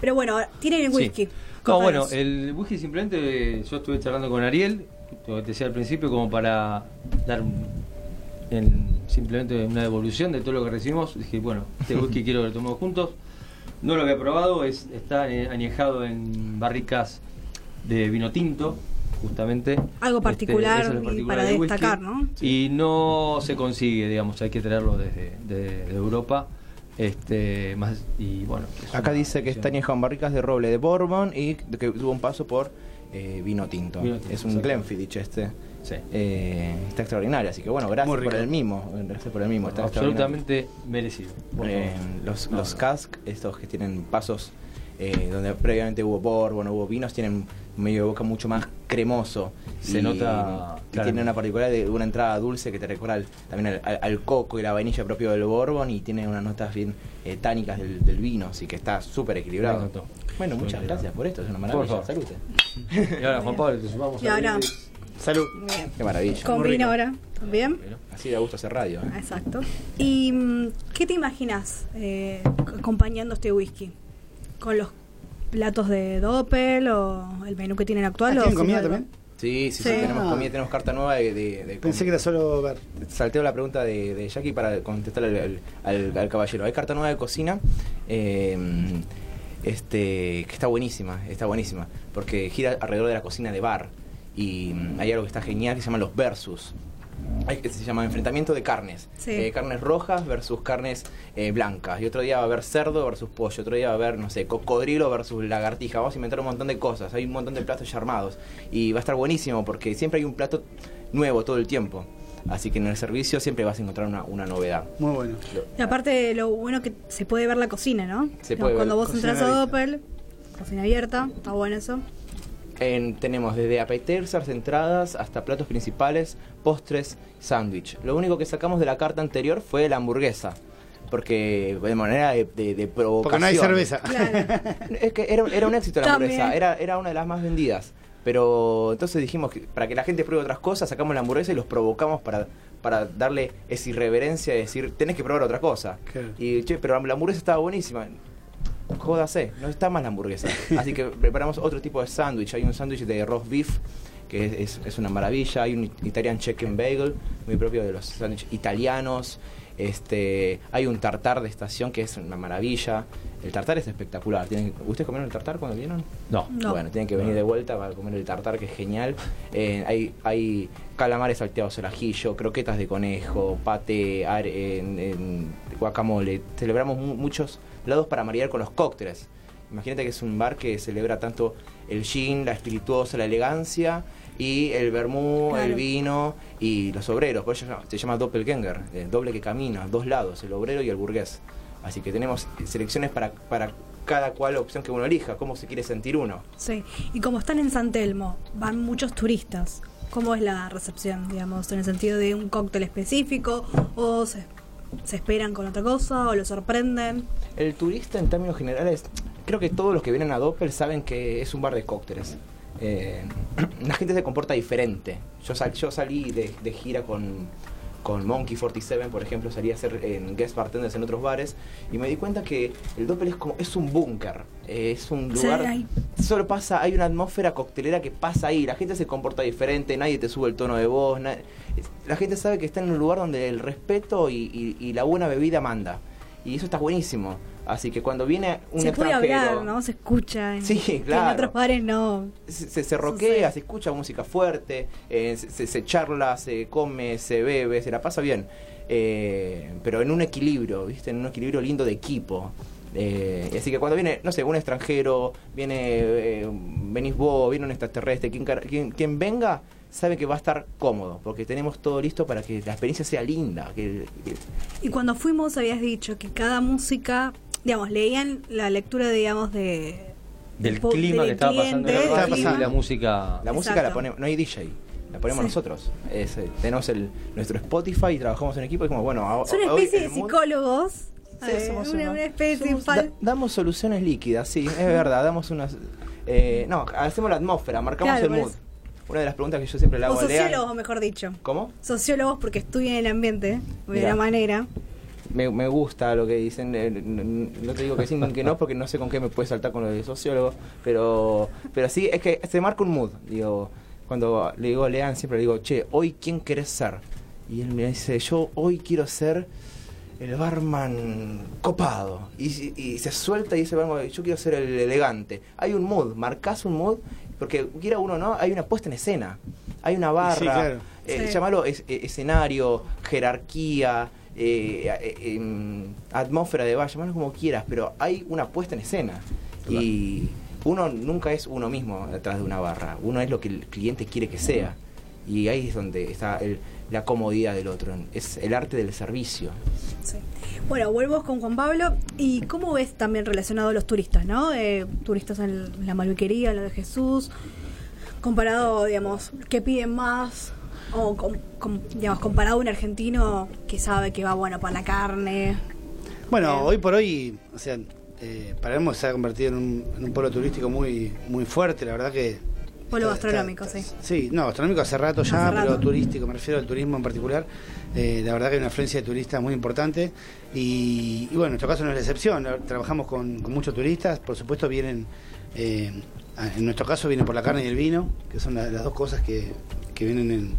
Pero bueno, tienen el Sí. whisky. No, bueno, el whisky simplemente yo estuve charlando con Ariel, lo que te decía al principio, como para dar un- en- simplemente una devolución de todo lo que recibimos. Dije, bueno, este whisky quiero que lo tomemos juntos. No lo había probado, es, está añejado en barricas de vino tinto, justamente. Algo Este, particular es y para whisky. destacar, ¿no? Y no se consigue, digamos, hay que traerlo desde de, de Europa. Este, más, y bueno, es Acá dice que está añejado en barricas de roble de Bourbon y que tuvo un paso por eh, vino tinto. Vino tinto, es un. Glenfiddich este. Sí. Eh, está extraordinario, así que bueno, gracias por el mimo. Gracias por el mimo, está. Absolutamente merecido. Eh, los No, los no. cask, estos que tienen pasos eh, donde previamente hubo bourbon, hubo vinos, tienen un medio de boca mucho más cremoso. Se y, nota y tiene una particularidad de una entrada dulce que te recuerda al- también al, al- al coco y la vainilla propio del bourbon y tiene unas notas bien eh, tánicas del, del vino, así que está súper equilibrado. Bueno, muchas gracias por esto, es una Por maravilla. favor. Salute. Y ahora, Juan Pablo, te sumamos Y a Salud. Qué maravilla. Con vino ahora también. Así da gusto hacer radio. ¿eh? Exacto. ¿Y mm, qué te imaginas eh, acompañando este whisky? ¿Con los platos de Doppel o el menú que tienen actual? Ah, ¿Tienen comida algo? también? Sí, sí, sí, Sí. tenemos Ah. comida, tenemos carta nueva de, de, de Pensé que era solo ver. salteo la pregunta de, de Jackie para contestar al, al- al- al caballero. Hay carta nueva de cocina, eh, este, que está buenísima, está buenísima, porque gira alrededor de la cocina de bar. Y mm, hay algo que está genial que se llama los versus. Hay que se llama enfrentamiento de carnes. Sí. Eh, carnes rojas versus carnes eh, blancas. Y otro día va a haber cerdo versus pollo. Otro día va a haber, no sé, cocodrilo versus lagartija. Vamos a inventar un montón de cosas. Hay un montón de platos ya armados. Y va a estar buenísimo porque siempre hay un plato nuevo todo el tiempo. Así que en el servicio siempre vas a encontrar una, una novedad. Muy bueno. Y aparte, lo bueno que se puede ver la cocina, ¿no? Se No, puede ver Cuando vos cocina entras a. Doppel, cocina abierta, está bueno eso. En- tenemos desde appetizers, entradas, hasta platos principales, postres, sándwich. Lo único que sacamos de la carta anterior fue la hamburguesa. Porque de manera de, de, de provocación. Porque no hay cerveza. Claro. Es que era, era un éxito la hamburguesa, era, era una de las más vendidas. Pero entonces dijimos que para que la gente pruebe otras cosas, sacamos la hamburguesa y los provocamos para, para darle esa irreverencia de decir, tenés que probar otra cosa. Y che, pero la hamburguesa estaba buenísima. Jódase, no está mal la hamburguesa. Así que preparamos otro tipo de sándwich. Hay un sándwich de roast beef que es, es- es una maravilla. Hay un Italian chicken bagel, muy propio de los sándwiches italianos. Este, hay un tartar de estación que es una maravilla. El tartar es espectacular. ¿Tienen- ¿Ustedes comieron el tartar cuando vinieron? No. No. Bueno, tienen que venir de vuelta para comer el tartar, que es genial. Eh, hay, hay calamares salteados al ajillo, croquetas de conejo, pate, ar- en- en guacamole. Celebramos mu- muchos lados para marear con los cócteles. Imagínate que es un bar que celebra tanto el gin, la espirituosa, la elegancia y el vermú, Claro. el vino y los obreros. Por eso se llama- doppelganger, el doble que camina, dos lados, el obrero y el burgués. Así que tenemos selecciones para, para cada cual opción que uno elija, cómo se quiere sentir uno. Sí. Y como están en San Telmo, van muchos turistas. ¿Cómo es la recepción, digamos, en el sentido de un cóctel específico? ¿O se, se esperan con otra cosa? ¿O lo sorprenden? El turista en términos generales, creo que todos los que vienen a Doppel saben que es un bar de cócteles. Eh, la gente se comporta diferente. Yo, sal- yo salí de, de gira con, con Monkey 47, por ejemplo, salí a hacer en guest bartenders en otros bares y me di cuenta que el Doppel es como es un búnker, es un lugar hay- solo pasa, hay una atmósfera coctelera que pasa ahí, la gente se comporta diferente, nadie te sube el tono de voz, na- la gente sabe que está en un lugar donde el respeto y, y- y la buena bebida manda. Y eso está buenísimo. Así que cuando viene un se puede extranjero, hablar, ¿no? Se escucha. En, Sí, claro. En otros bares no. se, se, roquea, se escucha música fuerte, eh, se, se- charla, se come, se bebe, se la pasa bien. Eh, pero en un equilibrio, ¿viste? En un equilibrio lindo de equipo. Eh, así que cuando viene, no sé, un extranjero, viene, eh, venís vos, viene un extraterrestre, quien, quien, quien venga, sabe que va a estar cómodo, porque tenemos todo listo para que la experiencia sea linda. Que, que- Y cuando fuimos habías dicho que cada música, digamos, leían la lectura, digamos, de... Del po- clima del que estaba pasando cliente, Estaba y pasando. la música. la música la ponemos, no hay DJ. La ponemos Sí. nosotros. Es, eh, tenemos el, nuestro Spotify y trabajamos en equipo. Y como, bueno, Son una especie de psicólogos Sí, somos una, una- una especie somos- fal- da- damos soluciones líquidas, sí, es verdad, damos unas... eh, no, hacemos la atmósfera, marcamos Claro, el mood. Una de las preguntas que yo siempre le hago o a Lea- sociólogos, mejor dicho. ¿Cómo? Sociólogos porque estudian el ambiente de la manera. Me, me gusta lo que dicen, eh, no te digo que sí ni que no, porque no sé con qué me puede saltar con lo de sociólogo, pero, pero sí, es que se marca un mood, digo, cuando le digo a Lean siempre le digo, che, hoy quién querés ser, y él me dice, yo hoy quiero ser el barman copado, y, si- y se suelta y dice, barman, yo quiero ser el elegante, hay un mood, marcás un mood, porque quiera uno o no, hay una puesta en escena, hay una barra, Sí, claro. eh, Sí. llámalo es- eh, escenario, jerarquía, eh, eh, em, atmósfera de bar, llámalo como quieras, pero hay una puesta en escena. Y uno nunca es uno mismo detrás de una barra, uno es lo que el cliente quiere que sea. Y ahí es donde está el- la comodidad del otro, es el arte del servicio. Sí. Bueno, vuelvo con Juan Pablo. ¿Y cómo ves también relacionado a los turistas, no? Eh, turistas en la Malviquería, lo de Jesús, comparado, digamos, ¿qué piden más? O, com- com- digamos, comparado a un argentino que sabe que va bueno para la carne. Bueno, Eh. hoy por hoy, o sea, eh, Palermo se ha convertido en un, en un polo turístico muy muy fuerte, la verdad que... Polo está- gastronómico, sí. Sí, no, gastronómico hace rato ya, Hace pero turístico, me refiero al turismo en particular. Eh, la verdad que hay una afluencia de turistas muy importante y, y bueno, en nuestro caso no es la excepción. Trabajamos con, con muchos turistas, por supuesto vienen, eh, en nuestro caso vienen por la carne y el vino, que son la- las dos cosas que, que vienen en,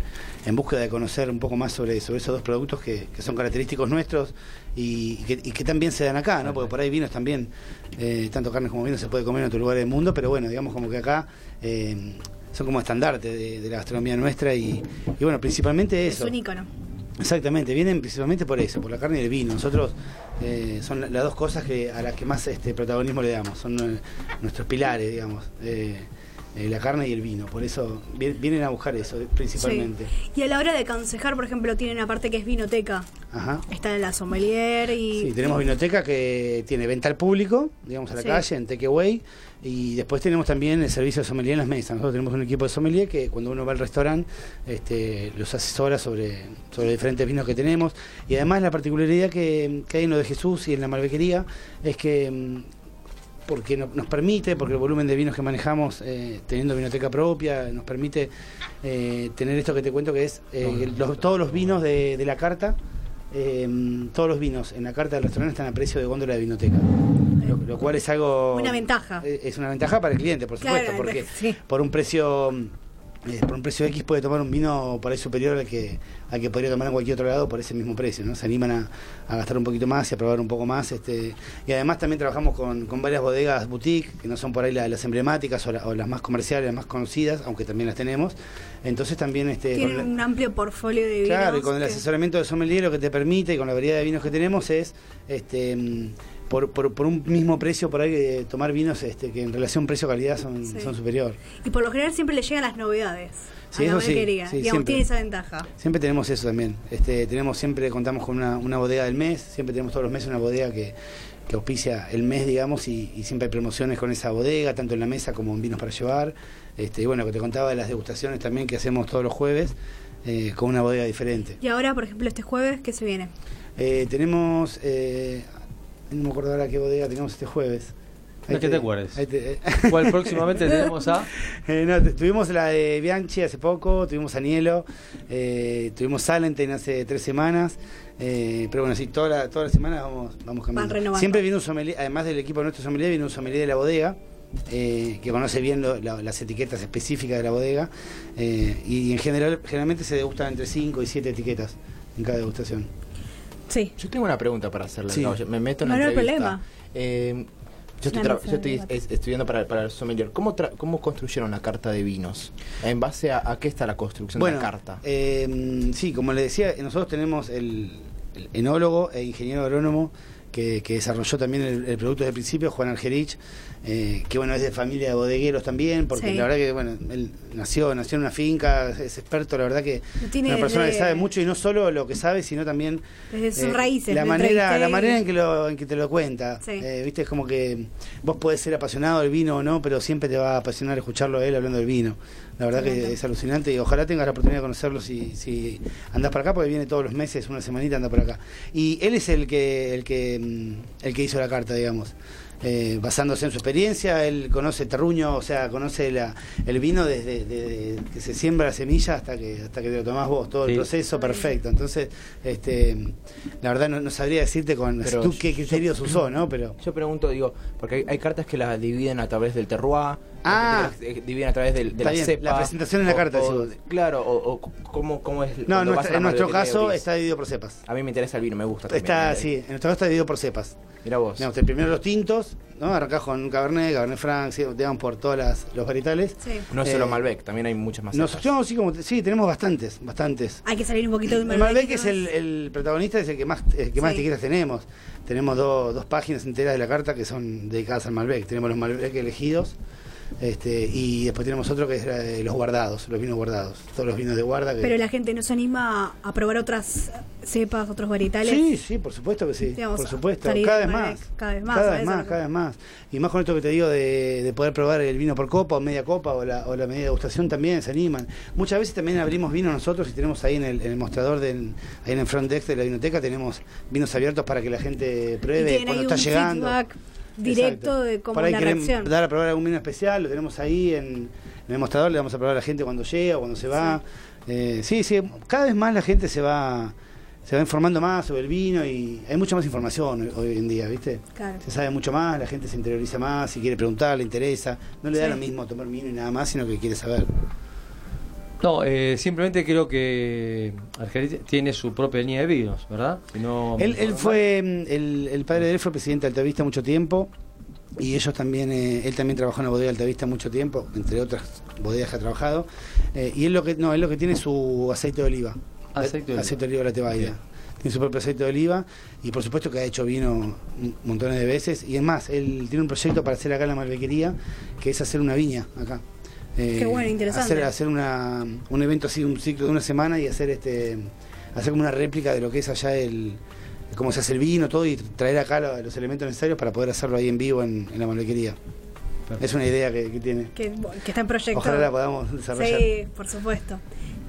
en búsqueda de conocer un poco más sobre, sobre esos dos productos que, que son característicos nuestros y, y que, y que también se dan acá, ¿no? Porque por ahí vinos también, eh, tanto carne como vino se puede comer en otro lugar del mundo, pero bueno, digamos como que acá eh, son como estandarte de, de la gastronomía nuestra y, y bueno, principalmente Es eso. un ícono. Exactamente, vienen principalmente por eso, por la carne y el vino. Nosotros eh, son la- las dos cosas que a las que más este protagonismo le damos, son nuestros pilares, digamos, eh, eh, la carne y el vino. Por eso vi- vienen a buscar eso principalmente. Sí. Y a la hora de aconsejar, por ejemplo, tienen una parte que es vinoteca. Ajá. Está en la sommelier y... Sí, tenemos vinoteca que tiene venta al público, digamos a la Sí. calle, en takeaway, y después tenemos también el servicio de sommelier en las mesas. Nosotros tenemos un equipo de sommelier que cuando uno va al restaurante este, los asesora sobre, sobre diferentes vinos que tenemos. Y además la particularidad que, que hay en lo de Jesús y en la malbequería es que mm, porque no- nos permite, porque el volumen de vinos que manejamos, eh, teniendo vinoteca propia, nos permite eh, tener esto que te cuento que es eh, los- todos los vinos de, de la carta, eh, todos los vinos en la carta del restaurante están a precio de góndola de vinoteca. Lo, lo cual es algo... Una ventaja. Es una ventaja para el cliente, por Claro, supuesto, porque sí. por un precio eh, por un precio X puede tomar un vino por ahí superior al que, al que podría tomar en cualquier otro lado por ese mismo precio, ¿no? Se animan a, a gastar un poquito más y a probar un poco más. Este, y además también trabajamos con, con varias bodegas boutique, que no son por ahí la- las emblemáticas o, la- o las más comerciales, las más conocidas, aunque también las tenemos. Entonces también este, Tienen la- un amplio portfolio de vinos. Claro, y con el asesoramiento de sommelier lo que te permite y con la variedad de vinos que tenemos es este mm, por, por, por un mismo precio por ahí eh, tomar vinos este, que en relación precio-calidad son, Sí. son superior. Y por lo general siempre le llegan las novedades. Sí, a la eso sí, malquería. sí, Digamos, siempre. tiene esa ventaja. Siempre tenemos eso también. Este, tenemos siempre contamos con una, una bodega del mes, siempre tenemos todos los meses una bodega que, que auspicia el mes, digamos, y, y siempre hay promociones con esa bodega, tanto en la mesa como en vinos para llevar. Este, y bueno, que te contaba de las degustaciones también que hacemos todos los jueves eh, con una bodega diferente. Y ahora, por ejemplo, este jueves, ¿qué se viene? Eh, tenemos, eh, no me acuerdo ahora qué bodega tenemos este jueves. No es que te acuerdes. ahí te- ¿Cuál próximamente tenemos a? Eh, no, tu- tuvimos la de Bianchi hace poco, tuvimos Anielo, eh, tuvimos Salenten hace tres semanas, eh, pero bueno, sí, toda la, toda la semana vamos, vamos cambiando. renovando. Siempre viene un sommelier, además del equipo de nuestro sommelier, viene un sommelier de la bodega, eh, que conoce bien lo- la- las etiquetas específicas de la bodega, eh, y en general, generalmente se degustan entre 5 y 7 etiquetas en cada degustación. Sí. Yo tengo una pregunta para hacerle. Sí. Gabo. Me meto en No, la no entrevista. problema. Eh, yo estoy, tra- yo estoy es- estudiando para, para el sommelier. ¿Cómo, tra- ¿Cómo construyeron la carta de vinos? ¿En base a, a qué está la construcción de la carta? eh, sí, como le decía, nosotros tenemos el, el enólogo e ingeniero agrónomo que, que desarrolló también el, el producto desde el principio, Juan Argerich, eh, que bueno, es de familia de bodegueros también, porque Sí. la verdad que bueno, él nació, nació en una finca, es experto, la verdad que Tiene una persona que sabe mucho y no solo lo que sabe, sino también Desde sus eh, raíces. la manera la manera en que lo en que te lo cuenta Sí. Eh, viste es como que vos podés ser apasionado del vino o no pero siempre te va a apasionar escucharlo a él hablando del vino la verdad que es alucinante y ojalá tengas la oportunidad de conocerlo si, si andás para acá porque viene todos los meses una semanita anda por acá y él es el que el que mm, el que hizo la carta, digamos. Eh, basándose en su experiencia, él conoce terruño, o sea, conoce la, el vino desde, desde que se siembra la semilla hasta que hasta que te lo tomás vos, todo el proceso perfecto. Entonces, este, la verdad no, no sabría decirte con Pero tú qué yo- criterios usó, ¿no? Pero Yo pregunto, digo, porque hay, hay cartas que las dividen a través del terroir, Ah. hay que las, eh, dividen a través del, de la bien, cepa. la presentación en la carta, o-. Claro, o, o cómo, cómo es. no, nuestra- en nuestro caso está dividido por cepas. A mí me interesa el vino, me gusta también. Está, ¿eh? sí, en nuestro caso está dividido por cepas. Mira vos. Digamos, el primero los tintos, ¿no? Arrancás con un Cabernet, Cabernet Franc, sí, digamos, por todos las, los varietales. Sí. no es solo eh, Malbec, también hay muchas más. Nos, cepas. no, sí, como, sí, tenemos bastantes, bastantes. Hay que salir un poquito del El Malbec es el, el protagonista, es el que más, el que más Sí. etiquetas tenemos. Tenemos do- dos páginas enteras de la carta que son dedicadas al Malbec. Tenemos los Malbec elegidos este, y después tenemos otro que es eh, los guardados, los vinos guardados. Todos los vinos de guarda. Que... Pero la gente no se anima a probar otras cepas, otros varietales. Sí, sí, por supuesto que sí. Digamos, por supuesto. Cada vez, más. cada vez más, Cada vez más, cada vez más. Y más con esto que te digo de, de poder probar el vino por copa o media copa o la, o la media degustación también se animan. Muchas veces también abrimos vino nosotros y tenemos ahí en el, en el mostrador, del, ahí en el front desk de la vinoteca, tenemos vinos abiertos para que la gente pruebe cuando está llegando. feedback directo Exacto. de cómo la reacción. dar a probar algún vino especial, lo tenemos ahí en, en el mostrador, le damos a probar a la gente cuando llega cuando se va. Eh, sí, sí, cada vez más la gente se va se va informando más sobre el vino y hay mucha más información hoy, hoy en día, ¿viste? Claro. Se sabe mucho más, la gente se interioriza más, si quiere preguntar, le interesa. No le da Sí. lo mismo tomar vino y nada más, sino que quiere saber. No, eh, simplemente creo que Argelia tiene su propia línea de vinos, ¿verdad? Si no Él, él fue, mm, el, el padre de él fue presidente de Altavista mucho tiempo y ellos también, eh, él también trabajó en la bodega de Altavista mucho tiempo, entre otras bodegas que ha trabajado. Eh, y él lo que, no, él lo que tiene es su aceite de oliva. Aceite de oliva. Aceite de oliva de la Tebaida. Tiene su propio aceite de oliva y por supuesto que ha hecho vino montones de veces. Y es más, él tiene un proyecto para hacer acá en la Malbequería, que es hacer una viña acá. Eh, Qué bueno, interesante. Hacer, hacer una, un evento así, un ciclo de una semana y hacer este hacer como una réplica de lo que es allá el cómo se hace el vino, todo y traer acá lo- los elementos necesarios para poder hacerlo ahí en vivo en, en la Malbequería. Es una idea que, que tiene. Que, que está en proyecto. Ojalá la podamos desarrollar. Sí, por supuesto.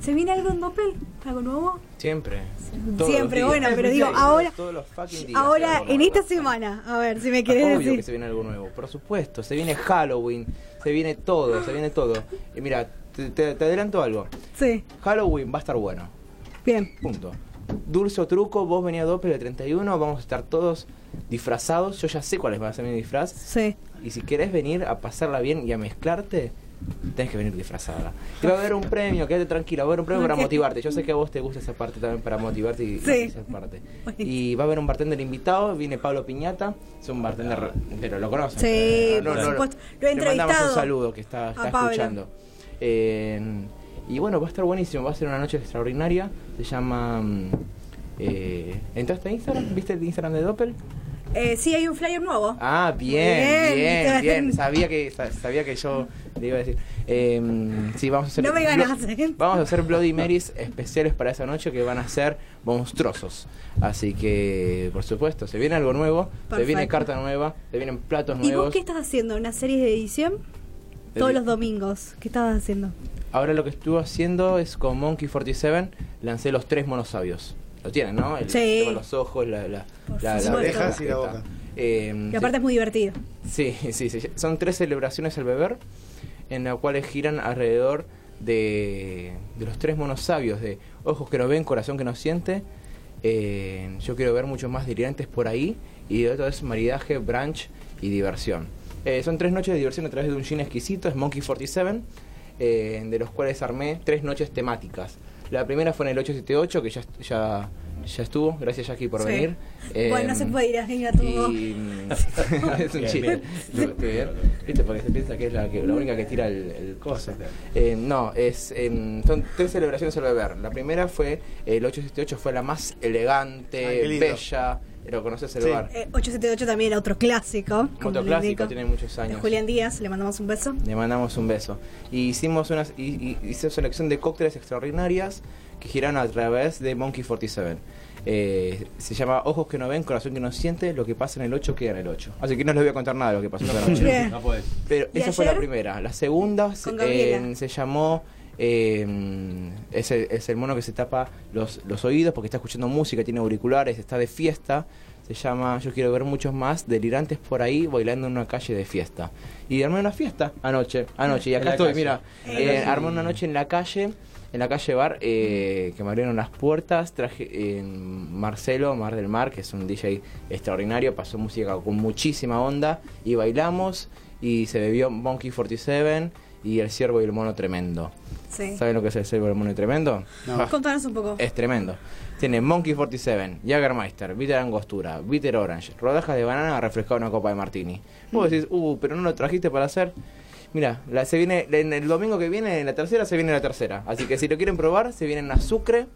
¿Se viene algo en Doppel? ¿Algo nuevo? Siempre. Todos Siempre, los días. bueno, pero digo, ahora- todos los fucking días Ahora, en esta semana, a ver si me querés Obvio decir. que se viene algo nuevo, por supuesto. Se viene Halloween, se viene todo, se viene todo. Y mira, te, te- te adelanto algo. Sí, Halloween va a estar bueno. bien. Punto. Dulce o truco, vos venía a Doppel el 31, vamos a estar todos disfrazados. Yo ya sé cuál va a ser mi disfraz. Sí. Y si querés venir a pasarla bien y a mezclarte, tenés que venir disfrazada. Y va a haber un premio, quédate tranquila, va a haber un premio para motivarte. Yo sé que a vos te gusta esa parte también para motivarte y, Sí. esa parte. Y va a haber un bartender invitado, viene Pablo Piñata, es un bartender, pero lo conocen. Sí, Eh, por supuesto. Lo he Le mandamos un saludo que está, está escuchando. Eh, y bueno, va a estar buenísimo, va a ser una noche extraordinaria. Se llama... mm, Eh, ¿Entraste a Instagram? ¿Viste el Instagram de Doppel? Eh, sí, hay un flyer nuevo. Ah, bien, Bien, bien. Sabía que sa- sabía que yo le iba a decir. Eh, sí, vamos a hacer. No me ganas, ¿eh? Vamos a hacer Bloody Marys especiales para esa noche que van a ser monstruosos. Así que, por supuesto, se viene algo nuevo, se viene carta nueva, se vienen platos ¿Y nuevos. vos qué estás haciendo? ¿Una serie de edición? De- Todos los domingos. ¿Qué estabas haciendo? Ahora lo que estuve haciendo es con Monkey 47 lancé los tres monosabios. Lo tienen, ¿no? El, Sí. los ojos, la, la, la, orejas y la boca. Eh, Y aparte es muy divertido. Sí, sí, sí. Son tres celebraciones al beber, en las cuales giran alrededor de, de los tres monosabios, de ojos que no ven, corazón que no siente. Eh, yo quiero ver muchos más delirantes por ahí. Y de otro es maridaje, brunch y diversión. Eh, son tres noches de diversión a través de un gin exquisito, es Monkey 47, eh, de los cuales armé tres noches temáticas. La primera fue en el 878, que ya, ya, ya estuvo. Gracias, Jackie, por Sí. venir. bueno, no Eh, se puede ir a ir a todo. y es un chiste. ¿Viste bien? ¿Viste? Porque se piensa que es la, que, la única que tira el, el coso. Eh, no, es, em, son tres celebraciones al beber. La primera fue, el 878 fue la más elegante, Ay, bella. ¿Lo conoces el Sí. lugar? Eh, 878 también, otro clásico. Otro clásico, tiene muchos De años. Julián Díaz, le mandamos un beso. Le mandamos un beso. Y hicimos una y, y- hice selección de cócteles extraordinarias que giran a través de Monkey 47. Eh, se llama Ojos que no ven, corazón que no siente, lo que pasa en el 8 queda en el 8. Así que no les voy a contar nada de lo que pasó esa noche. Bien. No podés. Pero ¿Y esa fue la primera. La segunda eh, se llamó. Eh, es, el, es el mono que se tapa los, los oídos porque está escuchando música, tiene auriculares, está de fiesta. Se llama Yo quiero ver muchos más delirantes por ahí bailando en una calle de fiesta. Y armé una fiesta anoche, anoche. Y acá estoy, calle. mira. Eh, armé una noche en la calle, en la calle Bar, eh, que me abrieron las puertas. Traje en Marcelo, Mar del Mar, que es un DJ extraordinario. Pasó música con muchísima onda. Y bailamos. Y se bebió Monkey 47 y el ciervo y el mono tremendo. Sí. ¿Saben lo que es el ciervo y el mono tremendo? No. Ah, Contanos un poco. es tremendo. Tiene Monkey 47, Jagermeister, Bitter Angostura, Bitter Orange, rodajas de banana refrescado en una copa de martini. Vos decís, uh, pero no lo trajiste para hacer. Mira, la, se viene, en el domingo que viene, en la tercera, se viene la tercera. Así que si lo quieren probar, se vienen a Sucre.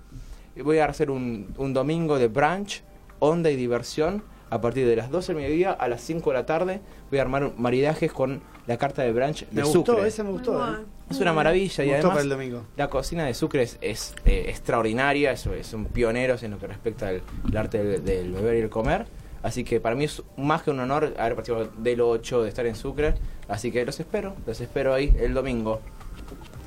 Y Voy a hacer un, un domingo de brunch, onda y diversión. A partir de las 12 del mediodía a las 5 de la tarde voy a armar maridajes con la carta de brunch de Me gustó, Sucre. ese me gustó. ¿eh? Es una maravilla y Me gustó además para el domingo. la cocina de Sucre es, es, eh, extraordinaria, eso es, son pioneros en lo que respecta al, arte del, del beber y el comer. Así que para mí es más que un honor haber participado del 8, de estar en Sucre. Así que los espero, los espero ahí el domingo.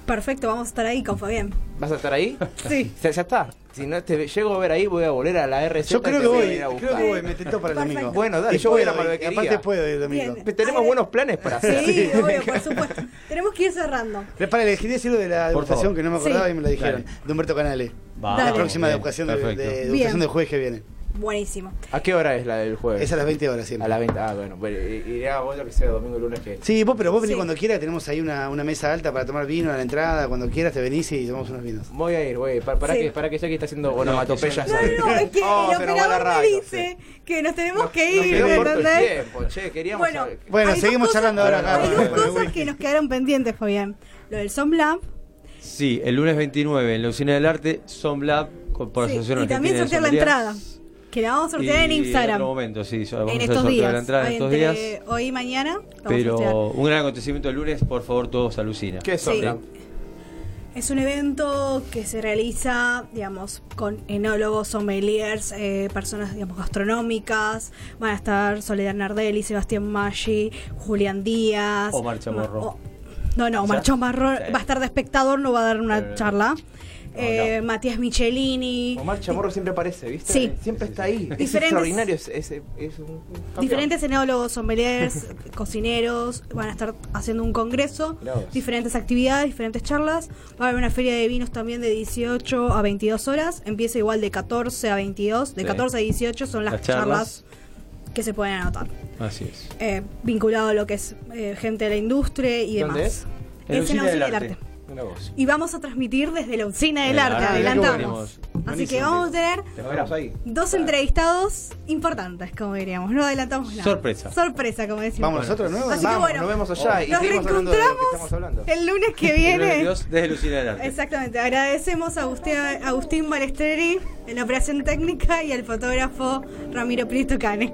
Perfecto, vamos a estar ahí con Fabián. ¿Vas a estar ahí? Sí. Ya, ya está. Si no te llego a ver ahí, voy a volver a la RC. Yo creo que voy, creo que voy, me tentó para el Perfecto. domingo. Bueno, dale, Y yo voy a la malvequería. Aparte puedo ir el domingo. Bien. Tenemos Ay, buenos planes para hacer. Sí, obvio, por supuesto. Tenemos que ir cerrando. Para, le quería decir lo de la degustación que no me acordaba Sí. y me lo dijeron. Dale. De Humberto Canale. Va, Dale. La próxima bien, degustación de, de, degustación Bien. del jueves que viene. Buenísimo. ¿A qué hora es la del jueves? Es a las 20 horas siempre. A las 20. Ah, bueno. bueno iré a vos lo que sea domingo y lunes que. Sí, vos, pero vos venís Sí. cuando quieras, tenemos ahí una, una mesa alta para tomar vino a la entrada, cuando quieras te venís y tomamos unos vinos. Voy a ir, ir. Para, para Sí. que, para que Jackie está haciendo onomatopeyas. No, ahí. no, es que Oh, el nos operador me dice sí. que nos tenemos Nos- que nos ir, el ¿entendés? tiempo, che, queríamos Bueno, saber- Bueno, seguimos cosas- charlando ahora acá. Hay dos cosas que nos quedaron pendientes, Fabián. Lo del Som Lab Sí, el lunes 29 en la Usina del Arte, Som Lab, con- por sí, Asociación y también sortear la entrada. Que la vamos a sortear en Instagram. En otro momento, sí, vamos en a estos días. la entrada en estos días. Hoy y mañana. Pero un gran acontecimiento el lunes, por favor, todos alucina. ¿Qué es Sí. Es un evento que se realiza, digamos, con enólogos, sommeliers, eh, personas, digamos, gastronómicas. Van a estar Soledad Nardelli, Sebastián Maggi, Julián Díaz. Omar Chamorro. O- no, no, Omar. Chamorro Sí. va a estar de espectador, no va a dar una charla. No, Eh, no. Matías Michelini. Omar Chamorro siempre aparece, ¿viste? Sí. Siempre está ahí. Es extraordinario. Es, es- es un un campeón. Diferentes enólogos, sommeliers, cocineros van a estar haciendo un congreso, diferentes actividades, diferentes charlas. Va a haber una feria de vinos también de 18 a 22 horas. Empieza igual de 14 a 22. De Sí. 14 a 18 son las, Las charlas. charlas. que se pueden anotar. Así es. Eh, vinculado a lo que es eh, gente de la industria y ¿Dónde demás. es? En en la del Usina del Arte. Arte. Vos. Y vamos a transmitir desde la Usina del El Arte, arte, adelantamos. Así que vamos a tener dos entrevistados importantes, como diríamos. No adelantamos nada. Sorpresa. Sorpresa, como decimos. Vamos nosotros, ¿no? Así que Vamos, bueno, nos vemos allá y nos reencontramos el lunes que viene. 22 desde la Usina del Arte. Exactamente, agradecemos a Agustín, Agustín Balestreri en la operación técnica y al fotógrafo Ramiro Prieto Cane.